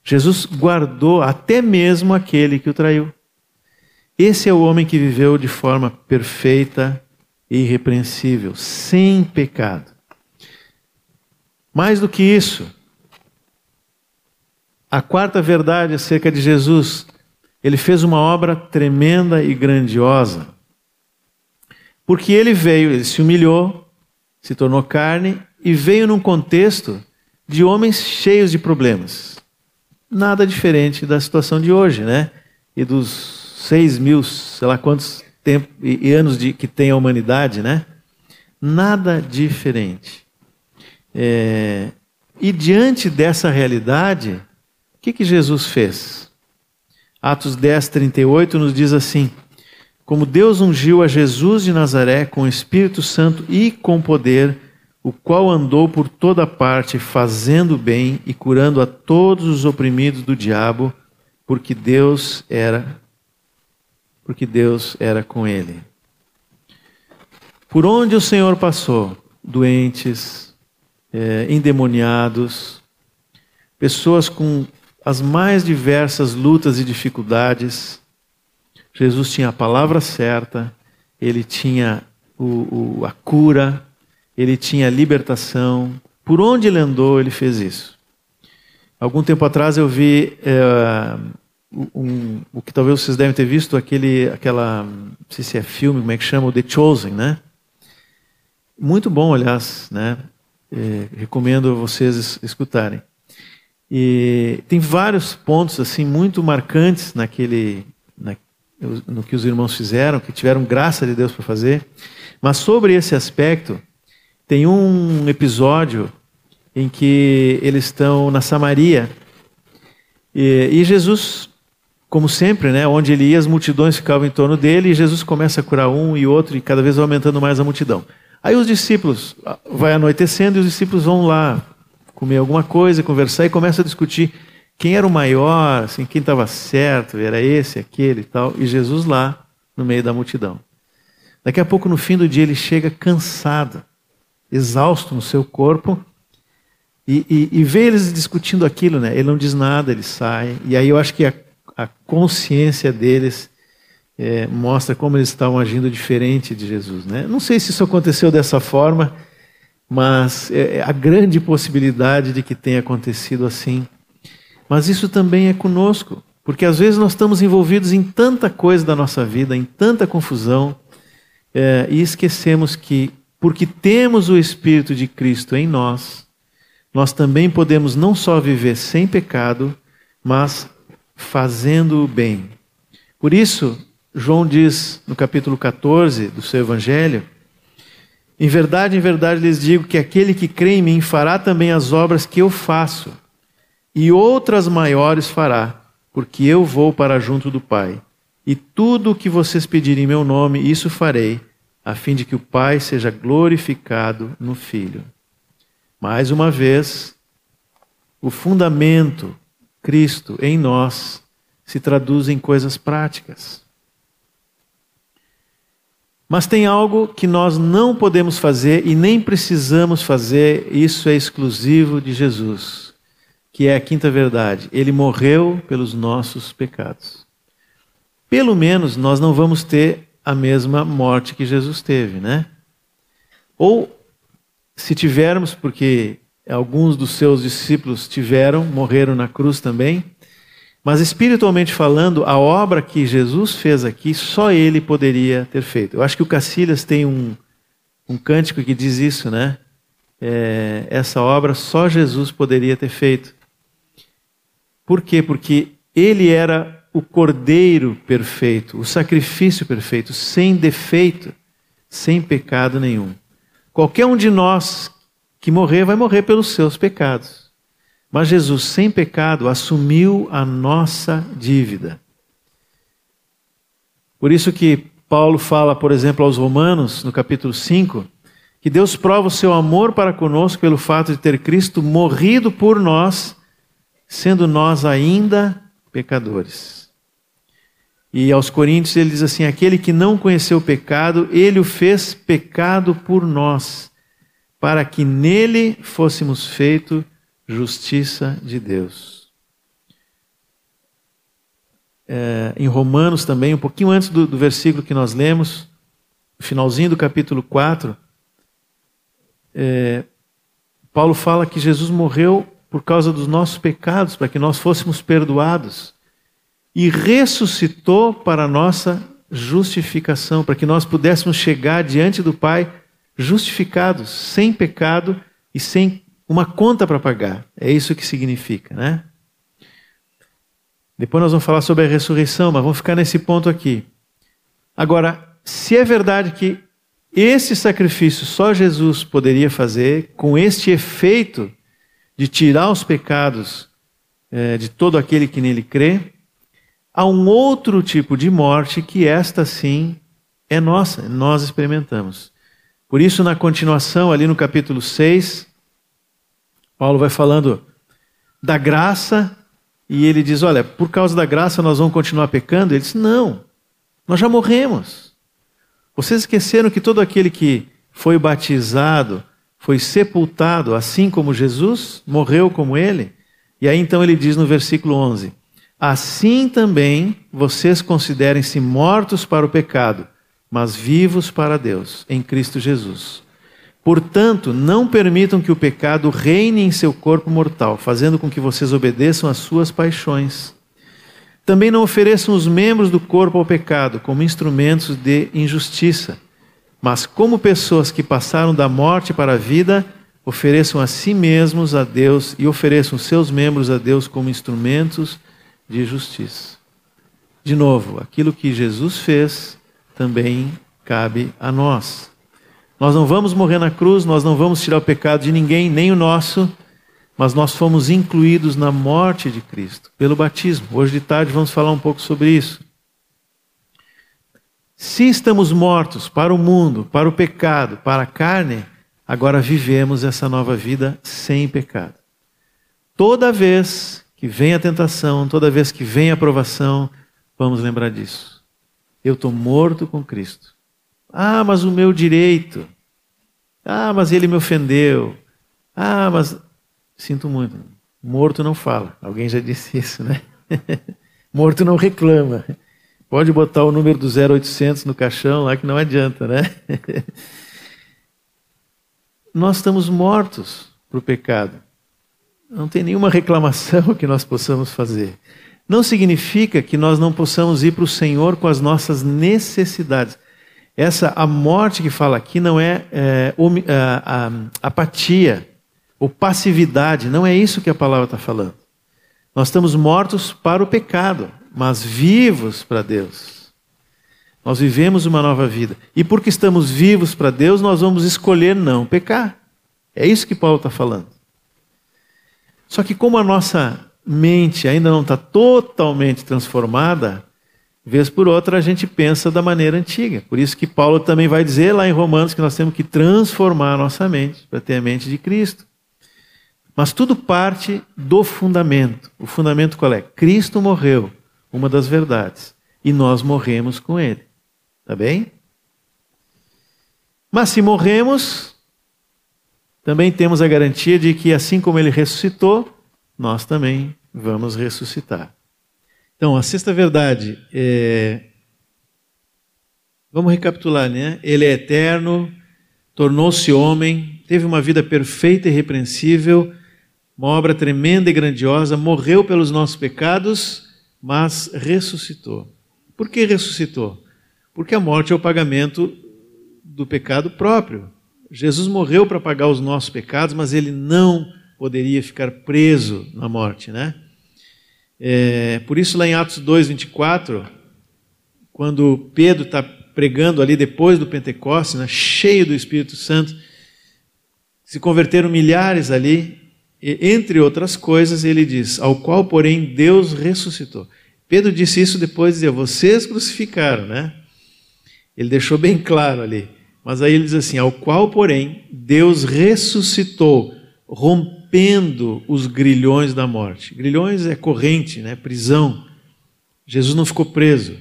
Speaker 1: Jesus guardou até mesmo aquele que o traiu. Esse é o homem que viveu de forma perfeita e irrepreensível, sem pecado. Mais do que isso, a quarta verdade acerca de Jesus, ele fez uma obra tremenda e grandiosa. Porque ele veio, ele se humilhou, se tornou carne e veio num contexto de homens cheios de problemas. Nada diferente da situação de hoje, né? E dos seis mil, sei lá quantos e, anos de, que tem a humanidade, né? Nada diferente. É, e diante dessa realidade, que, que Jesus fez? Atos 10, 38 nos diz assim: Como Deus ungiu a Jesus de Nazaré com o Espírito Santo e com poder, o qual andou por toda parte fazendo bem e curando a todos os oprimidos do diabo, porque Deus era porque Deus era com ele. Por onde o Senhor passou, doentes, é, endemoniados, pessoas com as mais diversas lutas e dificuldades, Jesus tinha a palavra certa, ele tinha o, o, a cura, ele tinha a libertação. Por onde ele andou, ele fez isso. Algum tempo atrás eu vi é, um, o que talvez vocês devem ter visto, aquele, aquela, não sei se é filme, como é que chama, The Chosen, né? Muito bom, aliás, né? É, recomendo vocês escutarem. E tem vários pontos assim muito marcantes naquele, na, no que os irmãos fizeram, que tiveram graça de Deus para fazer. Mas sobre esse aspecto, tem um episódio em que eles estão na Samaria e, e Jesus como sempre, né, onde ele ia, as multidões ficavam em torno dele e Jesus começa a curar um e outro e cada vez aumentando mais a multidão. Aí os discípulos, vai anoitecendo e os discípulos vão lá comer alguma coisa, conversar e começam a discutir quem era o maior, assim, quem estava certo, era esse, aquele e tal, e Jesus lá no meio da multidão. Daqui a pouco, no fim do dia, ele chega cansado, exausto no seu corpo, e, e, e vê eles discutindo aquilo, né? Ele não diz nada, ele sai. E aí eu acho que a a consciência deles é, mostra como eles estavam agindo diferente de Jesus. Né? Não sei se isso aconteceu dessa forma, mas é, é a grande possibilidade de que tenha acontecido assim. Mas isso também é conosco, porque às vezes nós estamos envolvidos em tanta coisa da nossa vida, em tanta confusão, é, e esquecemos que, porque temos o Espírito de Cristo em nós, nós também podemos não só viver sem pecado, mas fazendo o bem. Por isso, João diz no capítulo 14 do seu evangelho: Em verdade, em verdade lhes digo que aquele que crê em mim fará também as obras que eu faço, e outras maiores fará, porque eu vou para junto do Pai. E tudo o que vocês pedirem em meu nome, isso farei, a fim de que o Pai seja glorificado no Filho. Mais uma vez, o fundamento Cristo em nós se traduz em coisas práticas. Mas tem algo que nós não podemos fazer e nem precisamos fazer, isso é exclusivo de Jesus, que é a quinta verdade. Ele morreu pelos nossos pecados. Pelo menos nós não vamos ter a mesma morte que Jesus teve, né? Ou se tivermos, porque alguns dos seus discípulos tiveram, morreram na cruz também. Mas espiritualmente falando, a obra que Jesus fez aqui, só ele poderia ter feito. Eu acho que o Cacilhas tem um, um cântico que diz isso, né? É, essa obra só Jesus poderia ter feito. Por quê? Porque ele era o cordeiro perfeito, o sacrifício perfeito, sem defeito, sem pecado nenhum. Qualquer um de nós que morrer vai morrer pelos seus pecados. Mas Jesus, sem pecado, assumiu a nossa dívida. Por isso que Paulo fala, por exemplo, aos Romanos, no capítulo 5, que Deus prova o seu amor para conosco pelo fato de ter Cristo morrido por nós, sendo nós ainda pecadores. E aos Coríntios ele diz assim: aquele que não conheceu o pecado, ele o fez pecado por nós, para que nele fôssemos feito justiça de Deus. É, em Romanos também, um pouquinho antes do, do versículo que nós lemos, no finalzinho do capítulo 4, é, Paulo fala que Jesus morreu por causa dos nossos pecados, para que nós fôssemos perdoados, e ressuscitou para a nossa justificação, para que nós pudéssemos chegar diante do Pai justificados, sem pecado e sem uma conta para pagar. É isso que significa, né? Depois nós vamos falar sobre a ressurreição, mas vamos ficar nesse ponto aqui. Agora, se é verdade que esse sacrifício só Jesus poderia fazer, com este efeito de tirar os pecados é, de todo aquele que nele crê, há um outro tipo de morte que esta sim é nossa, nós experimentamos. Por isso, na continuação, ali no capítulo 6, Paulo vai falando da graça e ele diz: Olha, por causa da graça nós vamos continuar pecando? Ele diz: Não, nós já morremos. Vocês esqueceram que todo aquele que foi batizado, foi sepultado, assim como Jesus, morreu como ele? E aí então ele diz no versículo 11: Assim também vocês considerem-se mortos para o pecado, mas vivos para Deus, em Cristo Jesus. Portanto, não permitam que o pecado reine em seu corpo mortal, fazendo com que vocês obedeçam às suas paixões. Também não ofereçam os membros do corpo ao pecado como instrumentos de injustiça, mas como pessoas que passaram da morte para a vida, ofereçam a si mesmos a Deus e ofereçam seus membros a Deus como instrumentos de justiça. De novo, aquilo que Jesus fez também cabe a nós. Nós não vamos morrer na cruz, nós não vamos tirar o pecado de ninguém, nem o nosso, mas nós fomos incluídos na morte de Cristo pelo batismo. Hoje de tarde vamos falar um pouco sobre isso. Se estamos mortos para o mundo, para o pecado, para a carne, agora vivemos essa nova vida sem pecado. Toda vez que vem a tentação, toda vez que vem a provação, vamos lembrar disso. Eu estou morto com Cristo. Ah, mas o meu direito. Ah, mas ele me ofendeu. Ah, mas. Sinto muito. Morto não fala. Alguém já disse isso, né? Morto não reclama. Pode botar o número do 0800 no caixão lá que não adianta, né? nós estamos mortos para o pecado. Não tem nenhuma reclamação que nós possamos fazer. Não significa que nós não possamos ir para o Senhor com as nossas necessidades. Essa a morte que fala aqui não é, é a, a, apatia ou passividade, não é isso que a palavra está falando. Nós estamos mortos para o pecado, mas vivos para Deus. Nós vivemos uma nova vida. E porque estamos vivos para Deus, nós vamos escolher não pecar. É isso que Paulo está falando. Só que, como a nossa mente ainda não está totalmente transformada, Vez por outra a gente pensa da maneira antiga. Por isso que Paulo também vai dizer lá em Romanos que nós temos que transformar a nossa mente para ter a mente de Cristo. Mas tudo parte do fundamento. O fundamento qual é? Cristo morreu, uma das verdades, e nós morremos com ele. Tá bem? Mas se morremos, também temos a garantia de que assim como ele ressuscitou, nós também vamos ressuscitar. Então, a sexta verdade é. Vamos recapitular, né? Ele é eterno, tornou-se homem, teve uma vida perfeita e irrepreensível, uma obra tremenda e grandiosa, morreu pelos nossos pecados, mas ressuscitou. Por que ressuscitou? Porque a morte é o pagamento do pecado próprio. Jesus morreu para pagar os nossos pecados, mas ele não poderia ficar preso na morte, né? É, por isso, lá em Atos 2, 24, quando Pedro está pregando ali depois do Pentecostes, né, cheio do Espírito Santo, se converteram milhares ali, e, entre outras coisas, ele diz: Ao qual, porém, Deus ressuscitou. Pedro disse isso depois de dizer: Vocês crucificaram, né? Ele deixou bem claro ali. Mas aí ele diz assim: Ao qual, porém, Deus ressuscitou, rompendo os grilhões da morte. Grilhões é corrente, né? prisão. Jesus não ficou preso,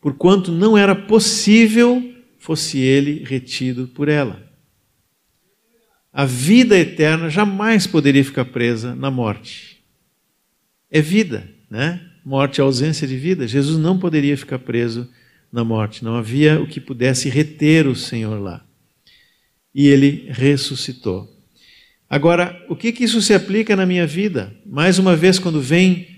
Speaker 1: porquanto não era possível fosse ele retido por ela. A vida eterna jamais poderia ficar presa na morte. É vida, né? Morte é ausência de vida. Jesus não poderia ficar preso na morte. Não havia o que pudesse reter o Senhor lá. E ele ressuscitou. Agora, o que, que isso se aplica na minha vida? Mais uma vez, quando vem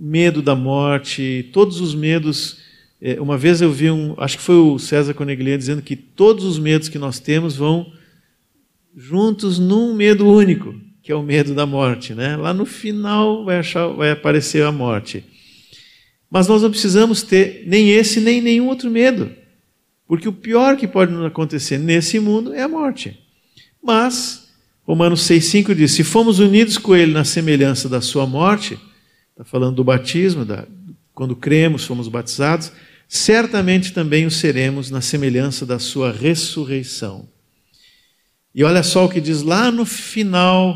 Speaker 1: medo da morte, todos os medos. Eh, uma vez eu vi um, acho que foi o César Coneglier dizendo que todos os medos que nós temos vão juntos num medo único, que é o medo da morte, né? Lá no final vai, achar, vai aparecer a morte. Mas nós não precisamos ter nem esse nem nenhum outro medo, porque o pior que pode acontecer nesse mundo é a morte. Mas Romanos 6,5 diz: se fomos unidos com Ele na semelhança da Sua morte, está falando do batismo, da, quando cremos, fomos batizados, certamente também o seremos na semelhança da Sua ressurreição. E olha só o que diz lá no final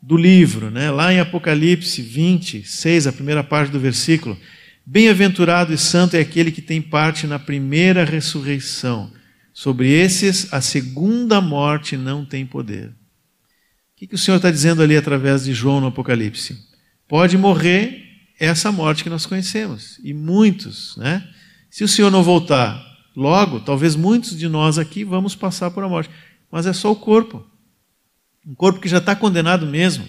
Speaker 1: do livro, né? lá em Apocalipse 26, a primeira parte do versículo. Bem-aventurado e santo é aquele que tem parte na primeira ressurreição. Sobre esses, a segunda morte não tem poder. Que, que o Senhor está dizendo ali através de João no Apocalipse? Pode morrer essa morte que nós conhecemos, e muitos, né? Se o Senhor não voltar logo, talvez muitos de nós aqui vamos passar por a morte, mas é só o corpo. Um corpo que já está condenado mesmo,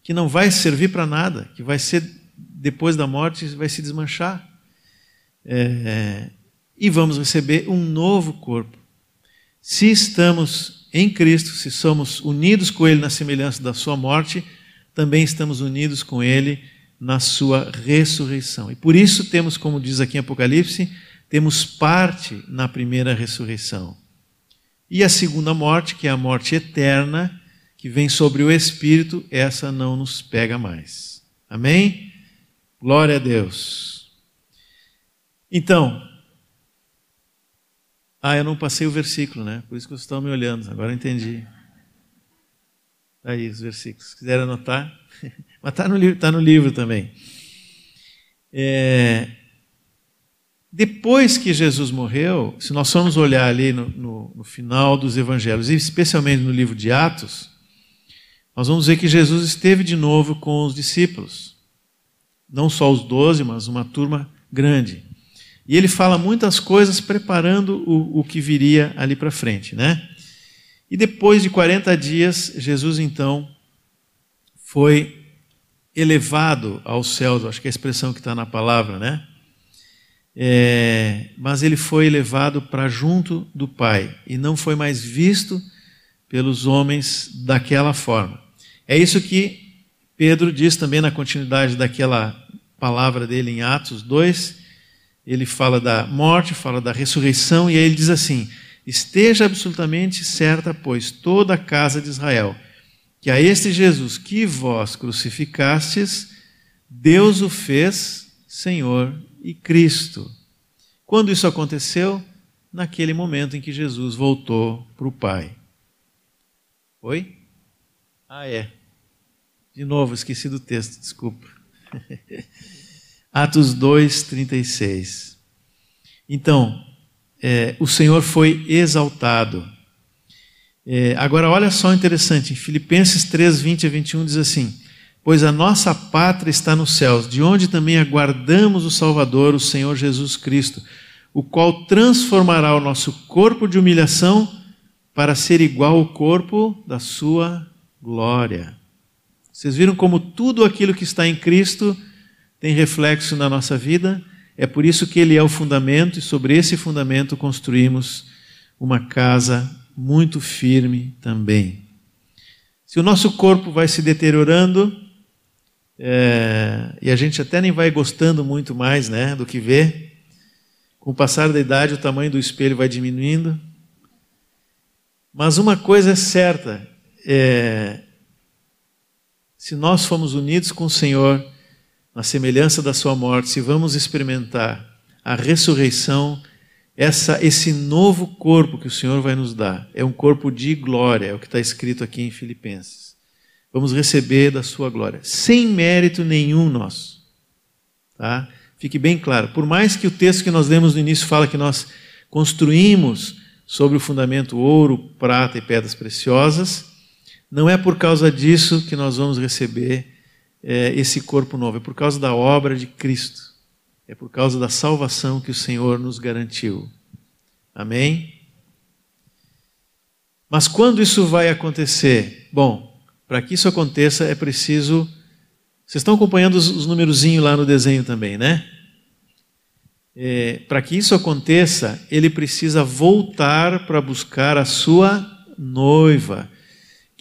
Speaker 1: que não vai servir para nada, que vai ser depois da morte vai se desmanchar. É, e vamos receber um novo corpo. Se estamos em Cristo, se somos unidos com Ele na semelhança da Sua morte, também estamos unidos com Ele na Sua ressurreição. E por isso temos, como diz aqui em Apocalipse, temos parte na primeira ressurreição. E a segunda morte, que é a morte eterna, que vem sobre o Espírito, essa não nos pega mais. Amém? Glória a Deus. Então, ah, eu não passei o versículo, né? Por isso que vocês estão me olhando. Agora eu entendi. Tá aí os versículos. Se quiser anotar, mas está no, livro, tá no livro também. É... Depois que Jesus morreu, se nós formos olhar ali no, no, no final dos evangelhos, e especialmente no livro de Atos, nós vamos ver que Jesus esteve de novo com os discípulos não só os doze, mas uma turma grande. E ele fala muitas coisas preparando o, o que viria ali para frente, né? E depois de 40 dias, Jesus então foi elevado aos céus, acho que é a expressão que está na palavra, né? É, mas ele foi elevado para junto do Pai e não foi mais visto pelos homens daquela forma. É isso que Pedro diz também na continuidade daquela palavra dele em Atos 2, ele fala da morte, fala da ressurreição, e aí ele diz assim: Esteja absolutamente certa, pois, toda a casa de Israel, que a este Jesus que vós crucificastes, Deus o fez Senhor e Cristo. Quando isso aconteceu? Naquele momento em que Jesus voltou para o Pai. Oi? Ah, é. De novo, esqueci do texto, desculpa. Atos 2, 36. Então, é, o Senhor foi exaltado. É, agora, olha só interessante, em Filipenses 3, 20 a 21 diz assim: Pois a nossa pátria está nos céus, de onde também aguardamos o Salvador, o Senhor Jesus Cristo, o qual transformará o nosso corpo de humilhação para ser igual ao corpo da sua glória. Vocês viram como tudo aquilo que está em Cristo tem reflexo na nossa vida? É por isso que Ele é o fundamento, e sobre esse fundamento construímos uma casa muito firme também. Se o nosso corpo vai se deteriorando, é, e a gente até nem vai gostando muito mais né, do que vê, com o passar da idade o tamanho do espelho vai diminuindo. Mas uma coisa é certa, é, se nós formos unidos com o Senhor, na semelhança da sua morte, se vamos experimentar a ressurreição, essa, esse novo corpo que o Senhor vai nos dar, é um corpo de glória, é o que está escrito aqui em Filipenses. Vamos receber da sua glória, sem mérito nenhum nosso. Tá? Fique bem claro. Por mais que o texto que nós lemos no início fala que nós construímos sobre o fundamento ouro, prata e pedras preciosas, não é por causa disso que nós vamos receber é, esse corpo novo, é por causa da obra de Cristo, é por causa da salvação que o Senhor nos garantiu. Amém? Mas quando isso vai acontecer? Bom, para que isso aconteça é preciso. Vocês estão acompanhando os, os lá no desenho também, né? É, para que isso aconteça, ele precisa voltar para buscar a sua noiva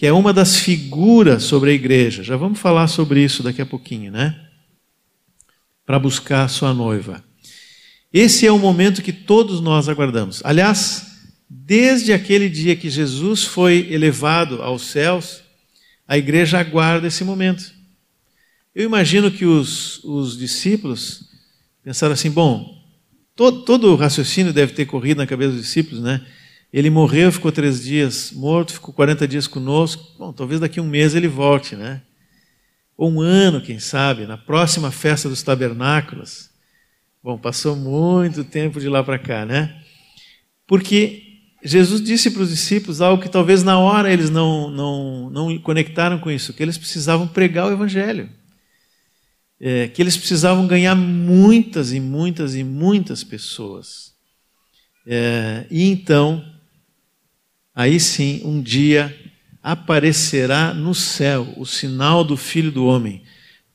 Speaker 1: que é uma das figuras sobre a igreja. Já vamos falar sobre isso daqui a pouquinho, né? Para buscar sua noiva. Esse é o momento que todos nós aguardamos. Aliás, desde aquele dia que Jesus foi elevado aos céus, a igreja aguarda esse momento. Eu imagino que os, os discípulos pensaram assim: bom, todo, todo o raciocínio deve ter corrido na cabeça dos discípulos, né? Ele morreu, ficou três dias morto, ficou 40 dias conosco. Bom, talvez daqui a um mês ele volte, né? Ou um ano, quem sabe, na próxima festa dos tabernáculos. Bom, passou muito tempo de lá para cá, né? Porque Jesus disse para os discípulos algo que talvez na hora eles não, não, não conectaram com isso, que eles precisavam pregar o Evangelho. É, que eles precisavam ganhar muitas e muitas e muitas pessoas. É, e então aí sim, um dia aparecerá no céu o sinal do Filho do Homem.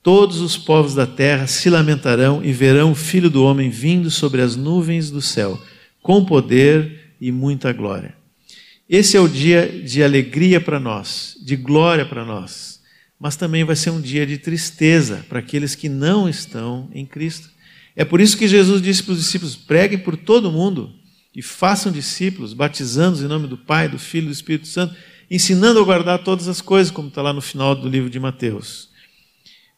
Speaker 1: Todos os povos da terra se lamentarão e verão o Filho do Homem vindo sobre as nuvens do céu, com poder e muita glória. Esse é o dia de alegria para nós, de glória para nós, mas também vai ser um dia de tristeza para aqueles que não estão em Cristo. É por isso que Jesus disse para os discípulos: preguem por todo mundo, e façam discípulos, batizando-os em nome do Pai, do Filho e do Espírito Santo, ensinando a guardar todas as coisas, como está lá no final do livro de Mateus.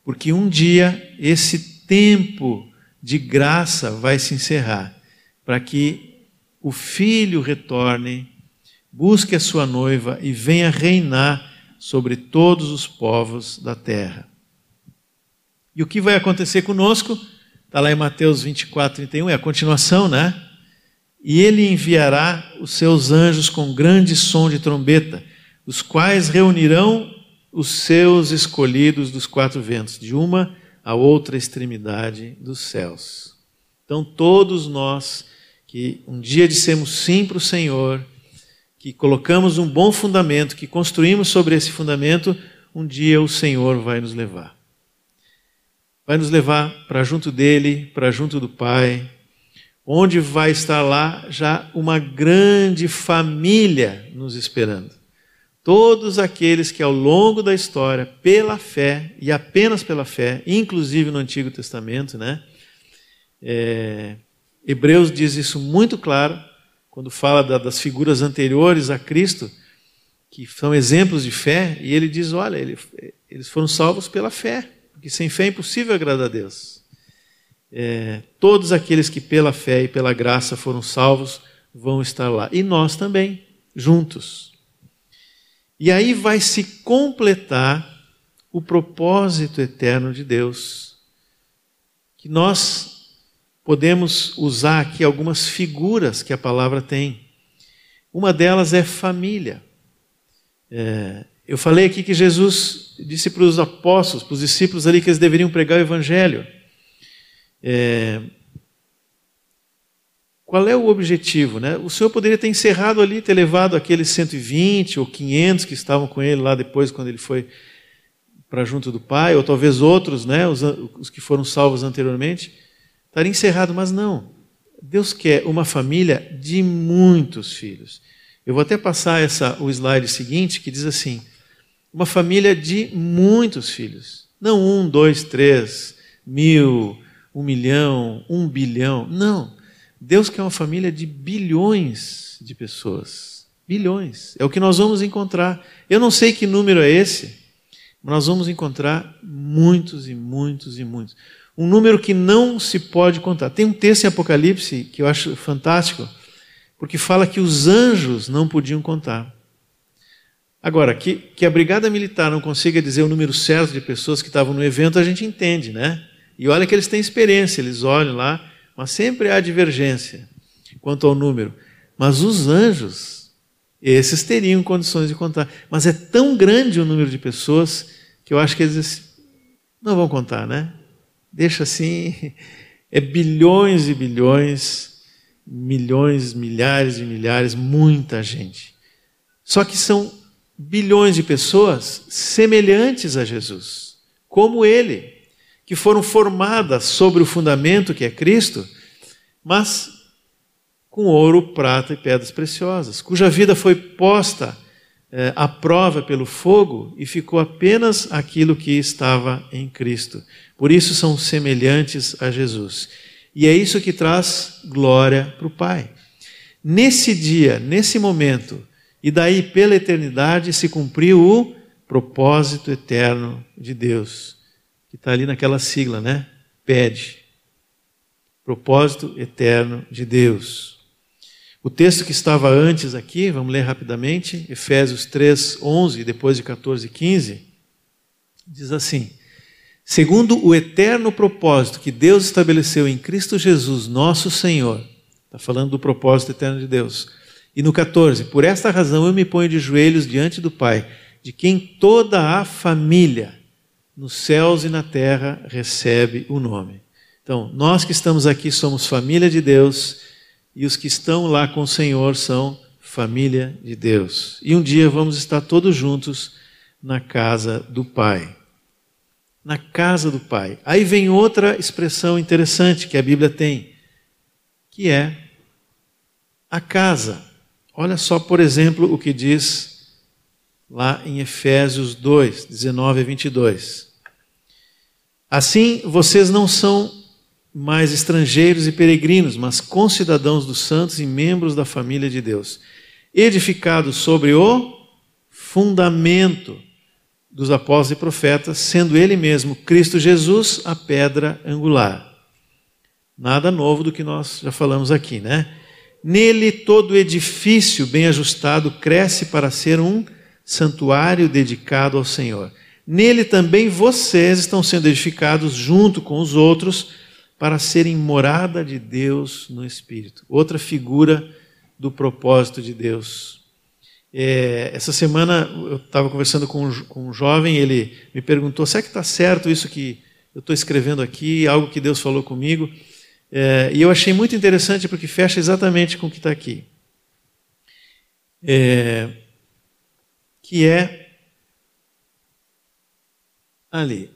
Speaker 1: Porque um dia esse tempo de graça vai se encerrar, para que o Filho retorne, busque a sua noiva e venha reinar sobre todos os povos da terra. E o que vai acontecer conosco? Está lá em Mateus 24, 31, é a continuação, né? E ele enviará os seus anjos com grande som de trombeta, os quais reunirão os seus escolhidos dos quatro ventos, de uma a outra extremidade dos céus. Então, todos nós que um dia dissemos sim para o Senhor, que colocamos um bom fundamento, que construímos sobre esse fundamento, um dia o Senhor vai nos levar. Vai nos levar para junto dele, para junto do Pai, onde vai estar lá já uma grande família nos esperando. Todos aqueles que ao longo da história, pela fé e apenas pela fé, inclusive no Antigo Testamento, né? É, Hebreus diz isso muito claro quando fala da, das figuras anteriores a Cristo, que são exemplos de fé, e ele diz: olha, ele, eles foram salvos pela fé, porque sem fé é impossível agradar a Deus é, todos aqueles que pela fé e pela graça foram salvos vão estar lá. E nós também, juntos. E aí vai se completar o propósito eterno de Deus. Que nós podemos usar aqui algumas figuras que a palavra tem. Uma delas é família. É, eu falei aqui que Jesus disse para os apóstolos, para os discípulos ali, que eles deveriam pregar o evangelho. É, qual é o objetivo? Né? O Senhor poderia ter encerrado ali, ter levado aqueles 120 ou 500 que estavam com ele lá depois, quando ele foi para junto do Pai, ou talvez outros, né, os, os que foram salvos anteriormente, estaria encerrado, mas não. Deus quer uma família de muitos filhos. Eu vou até passar essa, o slide seguinte, que diz assim: uma família de muitos filhos. Não um, dois, três, mil, um milhão, um bilhão. Não. Deus quer uma família de bilhões de pessoas. Bilhões. É o que nós vamos encontrar. Eu não sei que número é esse, nós vamos encontrar muitos e muitos e muitos. Um número que não se pode contar. Tem um texto em Apocalipse que eu acho fantástico, porque fala que os anjos não podiam contar. Agora, que, que a Brigada Militar não consiga dizer o número certo de pessoas que estavam no evento, a gente entende, né? E olha que eles têm experiência, eles olham lá, mas sempre há divergência quanto ao número. Mas os anjos, esses teriam condições de contar. Mas é tão grande o número de pessoas que eu acho que eles não vão contar, né? Deixa assim, é bilhões e bilhões, milhões, milhares e milhares, muita gente. Só que são bilhões de pessoas semelhantes a Jesus, como ele, que foram formadas sobre o fundamento que é Cristo, mas com ouro, prata e pedras preciosas, cuja vida foi posta é, à prova pelo fogo e ficou apenas aquilo que estava em Cristo. Por isso são semelhantes a Jesus. E é isso que traz glória para o Pai. Nesse dia, nesse momento, e daí pela eternidade se cumpriu o propósito eterno de Deus, que está ali naquela sigla, né? Pede. Propósito eterno de Deus. O texto que estava antes aqui, vamos ler rapidamente, Efésios 3, 11, depois de 14, 15, diz assim: Segundo o eterno propósito que Deus estabeleceu em Cristo Jesus, nosso Senhor, está falando do propósito eterno de Deus. E no 14, por esta razão eu me ponho de joelhos diante do Pai, de quem toda a família, nos céus e na terra, recebe o nome. Então, nós que estamos aqui somos família de Deus e os que estão lá com o Senhor são família de Deus. E um dia vamos estar todos juntos na casa do Pai. Na casa do Pai. Aí vem outra expressão interessante que a Bíblia tem, que é a casa. Olha só, por exemplo, o que diz lá em Efésios 2, 19 a 22. Assim, vocês não são mais estrangeiros e peregrinos, mas concidadãos dos santos e membros da família de Deus, edificados sobre o fundamento dos apóstolos e profetas, sendo ele mesmo Cristo Jesus a pedra angular. Nada novo do que nós já falamos aqui, né? Nele todo edifício bem ajustado cresce para ser um santuário dedicado ao Senhor. Nele também vocês estão sendo edificados junto com os outros para serem morada de Deus no Espírito. Outra figura do propósito de Deus. É, essa semana eu estava conversando com um, com um jovem, ele me perguntou: será que está certo isso que eu estou escrevendo aqui, algo que Deus falou comigo? É, e eu achei muito interessante porque fecha exatamente com o que está aqui. É, que é ali.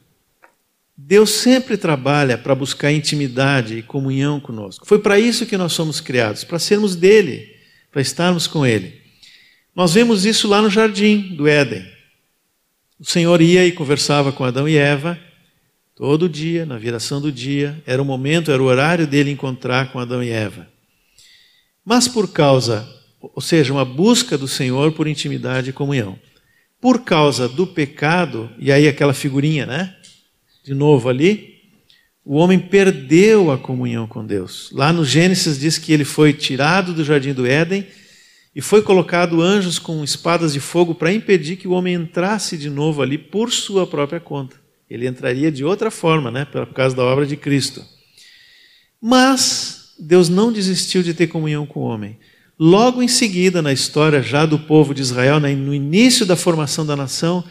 Speaker 1: Deus sempre trabalha para buscar intimidade e comunhão conosco. Foi para isso que nós somos criados, para sermos dele, para estarmos com ele. Nós vemos isso lá no jardim do Éden. O Senhor ia e conversava com Adão e Eva todo dia, na viração do dia, era o momento, era o horário dele encontrar com Adão e Eva. Mas por causa, ou seja, uma busca do Senhor por intimidade e comunhão. Por causa do pecado, e aí aquela figurinha, né? de novo ali, o homem perdeu a comunhão com Deus. Lá no Gênesis diz que ele foi tirado do jardim do Éden e foi colocado anjos com espadas de fogo para impedir que o homem entrasse de novo ali por sua própria conta. Ele entraria de outra forma, né, por causa da obra de Cristo. Mas Deus não desistiu de ter comunhão com o homem. Logo em seguida, na história já do povo de Israel, no início da formação da nação,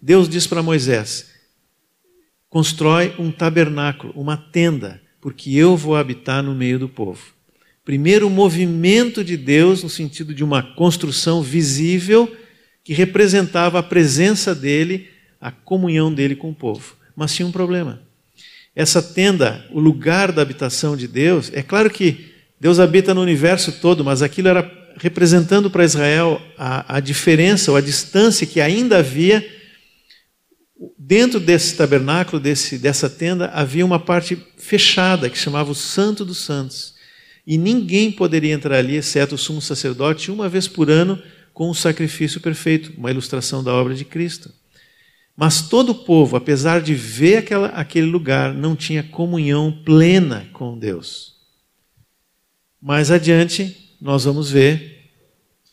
Speaker 1: Deus diz para Moisés: constrói um tabernáculo, uma tenda, porque eu vou habitar no meio do povo. Primeiro, o movimento de Deus, no sentido de uma construção visível, que representava a presença dele, a comunhão dele com o povo. Mas tinha um problema. Essa tenda, o lugar da habitação de Deus, é claro que Deus habita no universo todo, mas aquilo era representando para Israel a, a diferença ou a distância que ainda havia Dentro desse tabernáculo, desse, dessa tenda, havia uma parte fechada que chamava o Santo dos Santos. E ninguém poderia entrar ali, exceto o sumo sacerdote, uma vez por ano, com o sacrifício perfeito, uma ilustração da obra de Cristo. Mas todo o povo, apesar de ver aquela, aquele lugar, não tinha comunhão plena com Deus. Mais adiante, nós vamos ver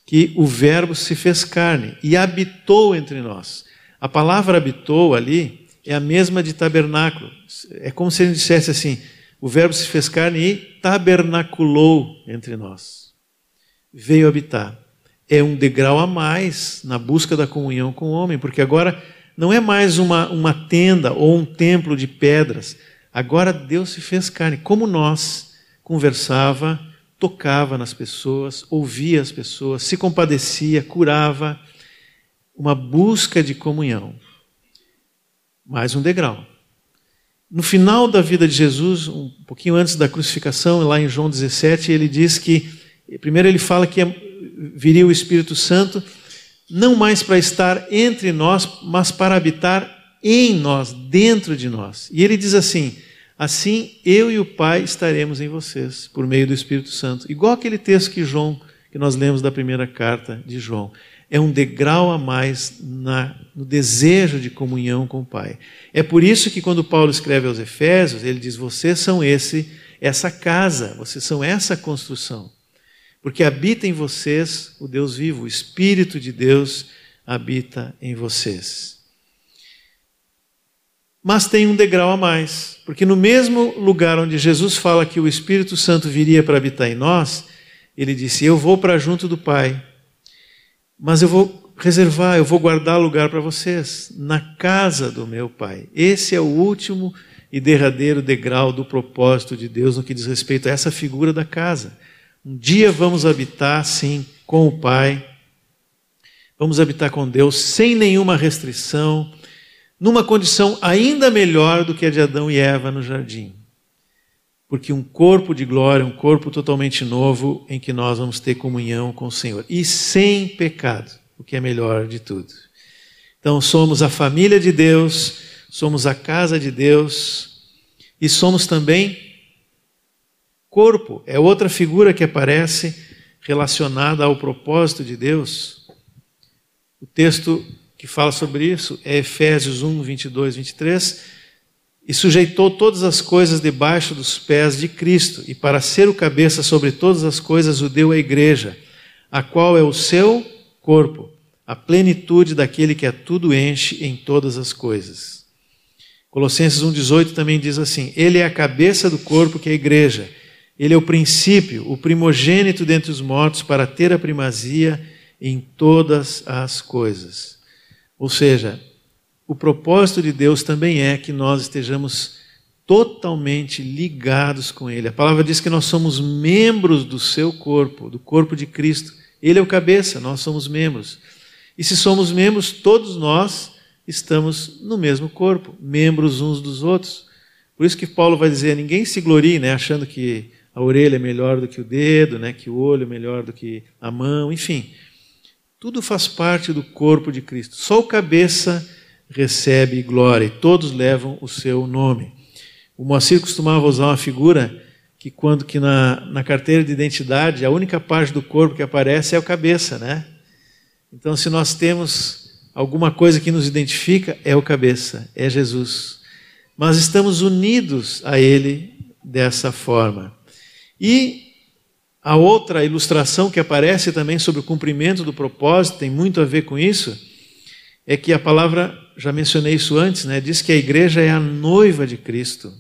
Speaker 1: que o Verbo se fez carne e habitou entre nós. A palavra habitou ali é a mesma de tabernáculo. É como se ele dissesse assim: o Verbo se fez carne e tabernaculou entre nós. Veio habitar. É um degrau a mais na busca da comunhão com o homem, porque agora não é mais uma, uma tenda ou um templo de pedras. Agora Deus se fez carne, como nós, conversava, tocava nas pessoas, ouvia as pessoas, se compadecia, curava. Uma busca de comunhão. Mais um degrau. No final da vida de Jesus, um pouquinho antes da crucificação, lá em João 17, ele diz que, primeiro ele fala que viria o Espírito Santo, não mais para estar entre nós, mas para habitar em nós, dentro de nós. E ele diz assim: Assim eu e o Pai estaremos em vocês, por meio do Espírito Santo. Igual aquele texto que João, que nós lemos da primeira carta de João é um degrau a mais na, no desejo de comunhão com o Pai. É por isso que quando Paulo escreve aos Efésios, ele diz: vocês são esse, essa casa, vocês são essa construção. Porque habita em vocês o Deus vivo, o Espírito de Deus habita em vocês. Mas tem um degrau a mais, porque no mesmo lugar onde Jesus fala que o Espírito Santo viria para habitar em nós, ele disse: Eu vou para junto do Pai mas eu vou reservar, eu vou guardar lugar para vocês na casa do meu Pai. Esse é o último e derradeiro degrau do propósito de Deus no que diz respeito a essa figura da casa. Um dia vamos habitar, sim, com o Pai, vamos habitar com Deus sem nenhuma restrição, numa condição ainda melhor do que a de Adão e Eva no jardim porque um corpo de glória, um corpo totalmente novo em que nós vamos ter comunhão com o Senhor e sem pecado, o que é melhor de tudo. Então, somos a família de Deus, somos a casa de Deus e somos também corpo, é outra figura que aparece relacionada ao propósito de Deus. O texto que fala sobre isso é Efésios 1, 22, 23 e sujeitou todas as coisas debaixo dos pés de Cristo, e para ser o cabeça sobre todas as coisas o deu à igreja, a qual é o seu corpo, a plenitude daquele que a tudo enche em todas as coisas. Colossenses 1,18 também diz assim: Ele é a cabeça do corpo que é a igreja. Ele é o princípio, o primogênito dentre os mortos, para ter a primazia em todas as coisas. Ou seja, o propósito de Deus também é que nós estejamos totalmente ligados com Ele. A palavra diz que nós somos membros do seu corpo, do corpo de Cristo. Ele é o cabeça, nós somos membros. E se somos membros, todos nós estamos no mesmo corpo, membros uns dos outros. Por isso que Paulo vai dizer: ninguém se glorie, né, achando que a orelha é melhor do que o dedo, né, que o olho é melhor do que a mão, enfim. Tudo faz parte do corpo de Cristo. Só o cabeça recebe glória e todos levam o seu nome. O Moacir costumava usar uma figura que quando que na, na carteira de identidade a única parte do corpo que aparece é o cabeça, né? Então se nós temos alguma coisa que nos identifica é o cabeça, é Jesus. Mas estamos unidos a ele dessa forma. E a outra ilustração que aparece também sobre o cumprimento do propósito tem muito a ver com isso, é que a palavra já mencionei isso antes, né? Diz que a igreja é a noiva de Cristo.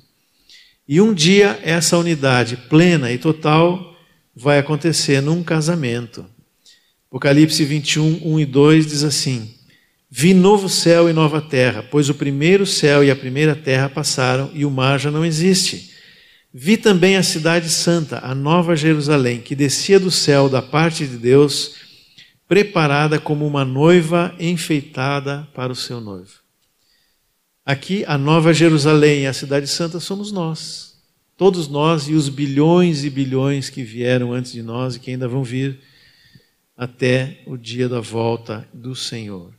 Speaker 1: E um dia essa unidade plena e total vai acontecer num casamento. Apocalipse 21, 1 e 2 diz assim: Vi novo céu e nova terra, pois o primeiro céu e a primeira terra passaram e o mar já não existe. Vi também a cidade santa, a nova Jerusalém, que descia do céu da parte de Deus preparada como uma noiva enfeitada para o seu noivo. Aqui, a Nova Jerusalém, a Cidade Santa, somos nós. Todos nós e os bilhões e bilhões que vieram antes de nós e que ainda vão vir até o dia da volta do Senhor.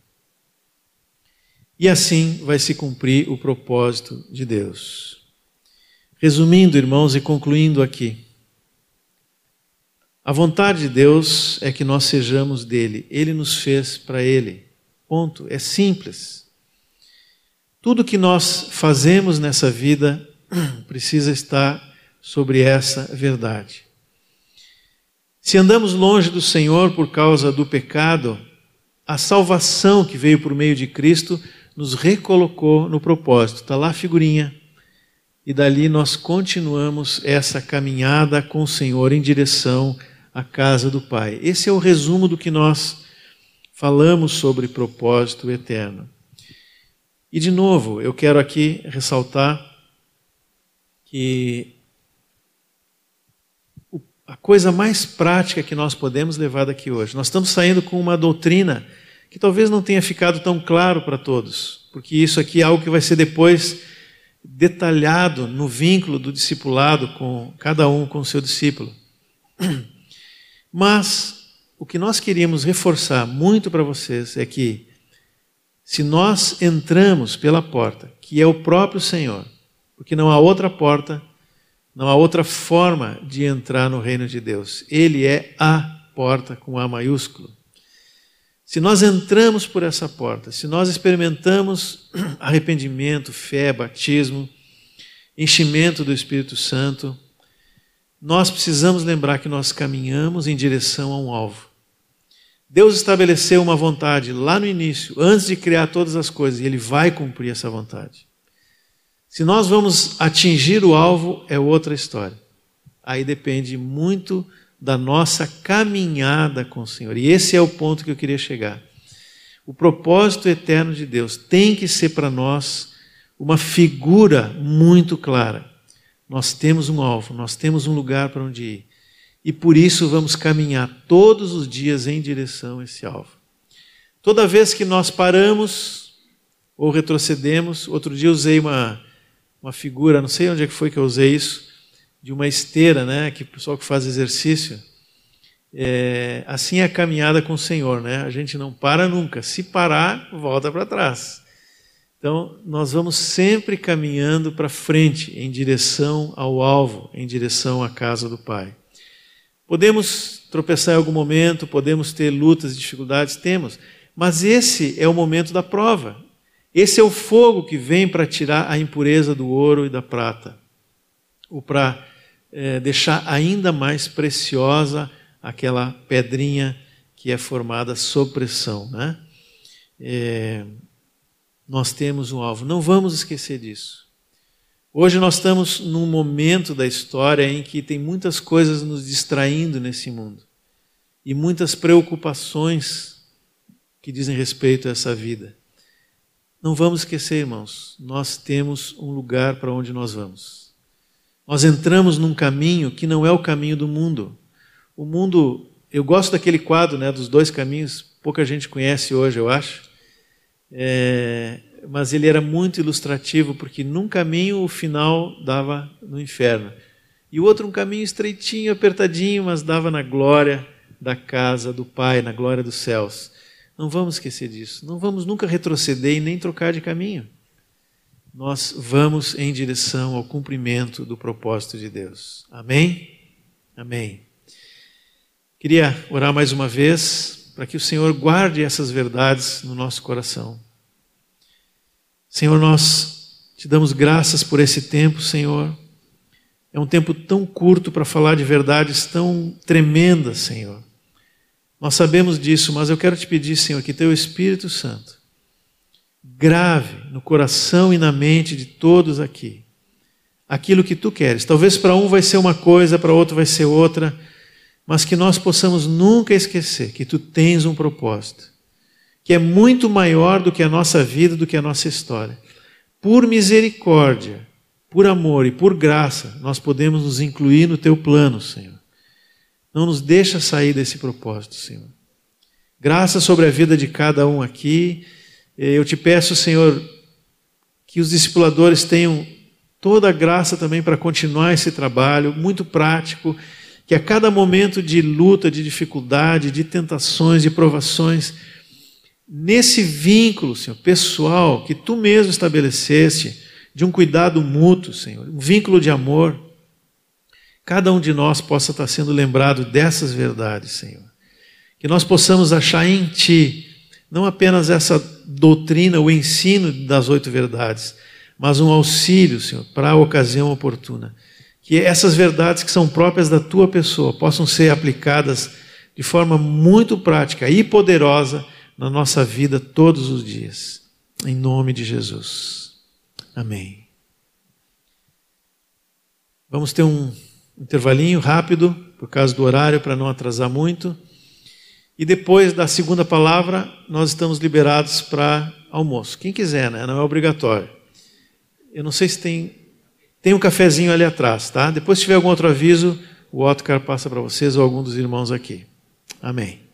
Speaker 1: E assim vai se cumprir o propósito de Deus. Resumindo, irmãos, e concluindo aqui. A vontade de Deus é que nós sejamos dele. Ele nos fez para ele. Ponto. É simples. Tudo que nós fazemos nessa vida precisa estar sobre essa verdade. Se andamos longe do Senhor por causa do pecado, a salvação que veio por meio de Cristo nos recolocou no propósito. Está lá a figurinha. E dali nós continuamos essa caminhada com o Senhor em direção à casa do Pai. Esse é o resumo do que nós falamos sobre propósito eterno. E de novo, eu quero aqui ressaltar que a coisa mais prática que nós podemos levar daqui hoje. Nós estamos saindo com uma doutrina que talvez não tenha ficado tão claro para todos, porque isso aqui é algo que vai ser depois detalhado no vínculo do discipulado com cada um com o seu discípulo. Mas o que nós queríamos reforçar muito para vocês é que se nós entramos pela porta, que é o próprio Senhor, porque não há outra porta não há outra forma de entrar no reino de Deus. Ele é a porta com A maiúsculo. Se nós entramos por essa porta, se nós experimentamos arrependimento, fé, batismo, enchimento do Espírito Santo, nós precisamos lembrar que nós caminhamos em direção a um alvo. Deus estabeleceu uma vontade lá no início, antes de criar todas as coisas, e Ele vai cumprir essa vontade. Se nós vamos atingir o alvo, é outra história. Aí depende muito da nossa caminhada com o Senhor. E esse é o ponto que eu queria chegar. O propósito eterno de Deus tem que ser para nós uma figura muito clara. Nós temos um alvo, nós temos um lugar para onde ir. E por isso vamos caminhar todos os dias em direção a esse alvo. Toda vez que nós paramos ou retrocedemos, outro dia usei uma uma figura, não sei onde é que foi que eu usei isso, de uma esteira, né? Que o pessoal que faz exercício. É, assim é a caminhada com o Senhor, né? A gente não para nunca. Se parar, volta para trás. Então, nós vamos sempre caminhando para frente, em direção ao alvo, em direção à casa do Pai. Podemos tropeçar em algum momento, podemos ter lutas, dificuldades, temos, mas esse é o momento da prova. Esse é o fogo que vem para tirar a impureza do ouro e da prata, ou para é, deixar ainda mais preciosa aquela pedrinha que é formada sob pressão. Né? É, nós temos um alvo, não vamos esquecer disso. Hoje nós estamos num momento da história em que tem muitas coisas nos distraindo nesse mundo e muitas preocupações que dizem respeito a essa vida. Não vamos esquecer, irmãos, nós temos um lugar para onde nós vamos. Nós entramos num caminho que não é o caminho do mundo. O mundo, eu gosto daquele quadro, né, dos dois caminhos, pouca gente conhece hoje, eu acho. É, mas ele era muito ilustrativo, porque num caminho o final dava no inferno. E o outro um caminho estreitinho, apertadinho, mas dava na glória da casa do Pai, na glória dos céus. Não vamos esquecer disso. Não vamos nunca retroceder e nem trocar de caminho. Nós vamos em direção ao cumprimento do propósito de Deus. Amém? Amém. Queria orar mais uma vez para que o Senhor guarde essas verdades no nosso coração. Senhor, nós te damos graças por esse tempo, Senhor. É um tempo tão curto para falar de verdades tão tremendas, Senhor. Nós sabemos disso, mas eu quero te pedir, Senhor, que teu Espírito Santo grave no coração e na mente de todos aqui aquilo que tu queres. Talvez para um vai ser uma coisa, para outro vai ser outra, mas que nós possamos nunca esquecer que tu tens um propósito, que é muito maior do que a nossa vida, do que a nossa história. Por misericórdia, por amor e por graça, nós podemos nos incluir no teu plano, Senhor. Não nos deixa sair desse propósito, Senhor. Graça sobre a vida de cada um aqui. Eu te peço, Senhor, que os discipuladores tenham toda a graça também para continuar esse trabalho, muito prático, que a cada momento de luta, de dificuldade, de tentações, de provações, nesse vínculo, Senhor, pessoal, que tu mesmo estabeleceste, de um cuidado mútuo, Senhor, um vínculo de amor, cada um de nós possa estar sendo lembrado dessas verdades, Senhor. Que nós possamos achar em Ti não apenas essa doutrina, o ensino das oito verdades, mas um auxílio, Senhor, para a ocasião oportuna. Que essas verdades que são próprias da tua pessoa possam ser aplicadas de forma muito prática e poderosa na nossa vida todos os dias. Em nome de Jesus. Amém. Vamos ter um intervalinho rápido, por causa do horário, para não atrasar muito. E depois da segunda palavra, nós estamos liberados para almoço. Quem quiser, né? Não é obrigatório. Eu não sei se tem. Tem um cafezinho ali atrás, tá? Depois, se tiver algum outro aviso, o Otcar passa para vocês ou algum dos irmãos aqui. Amém.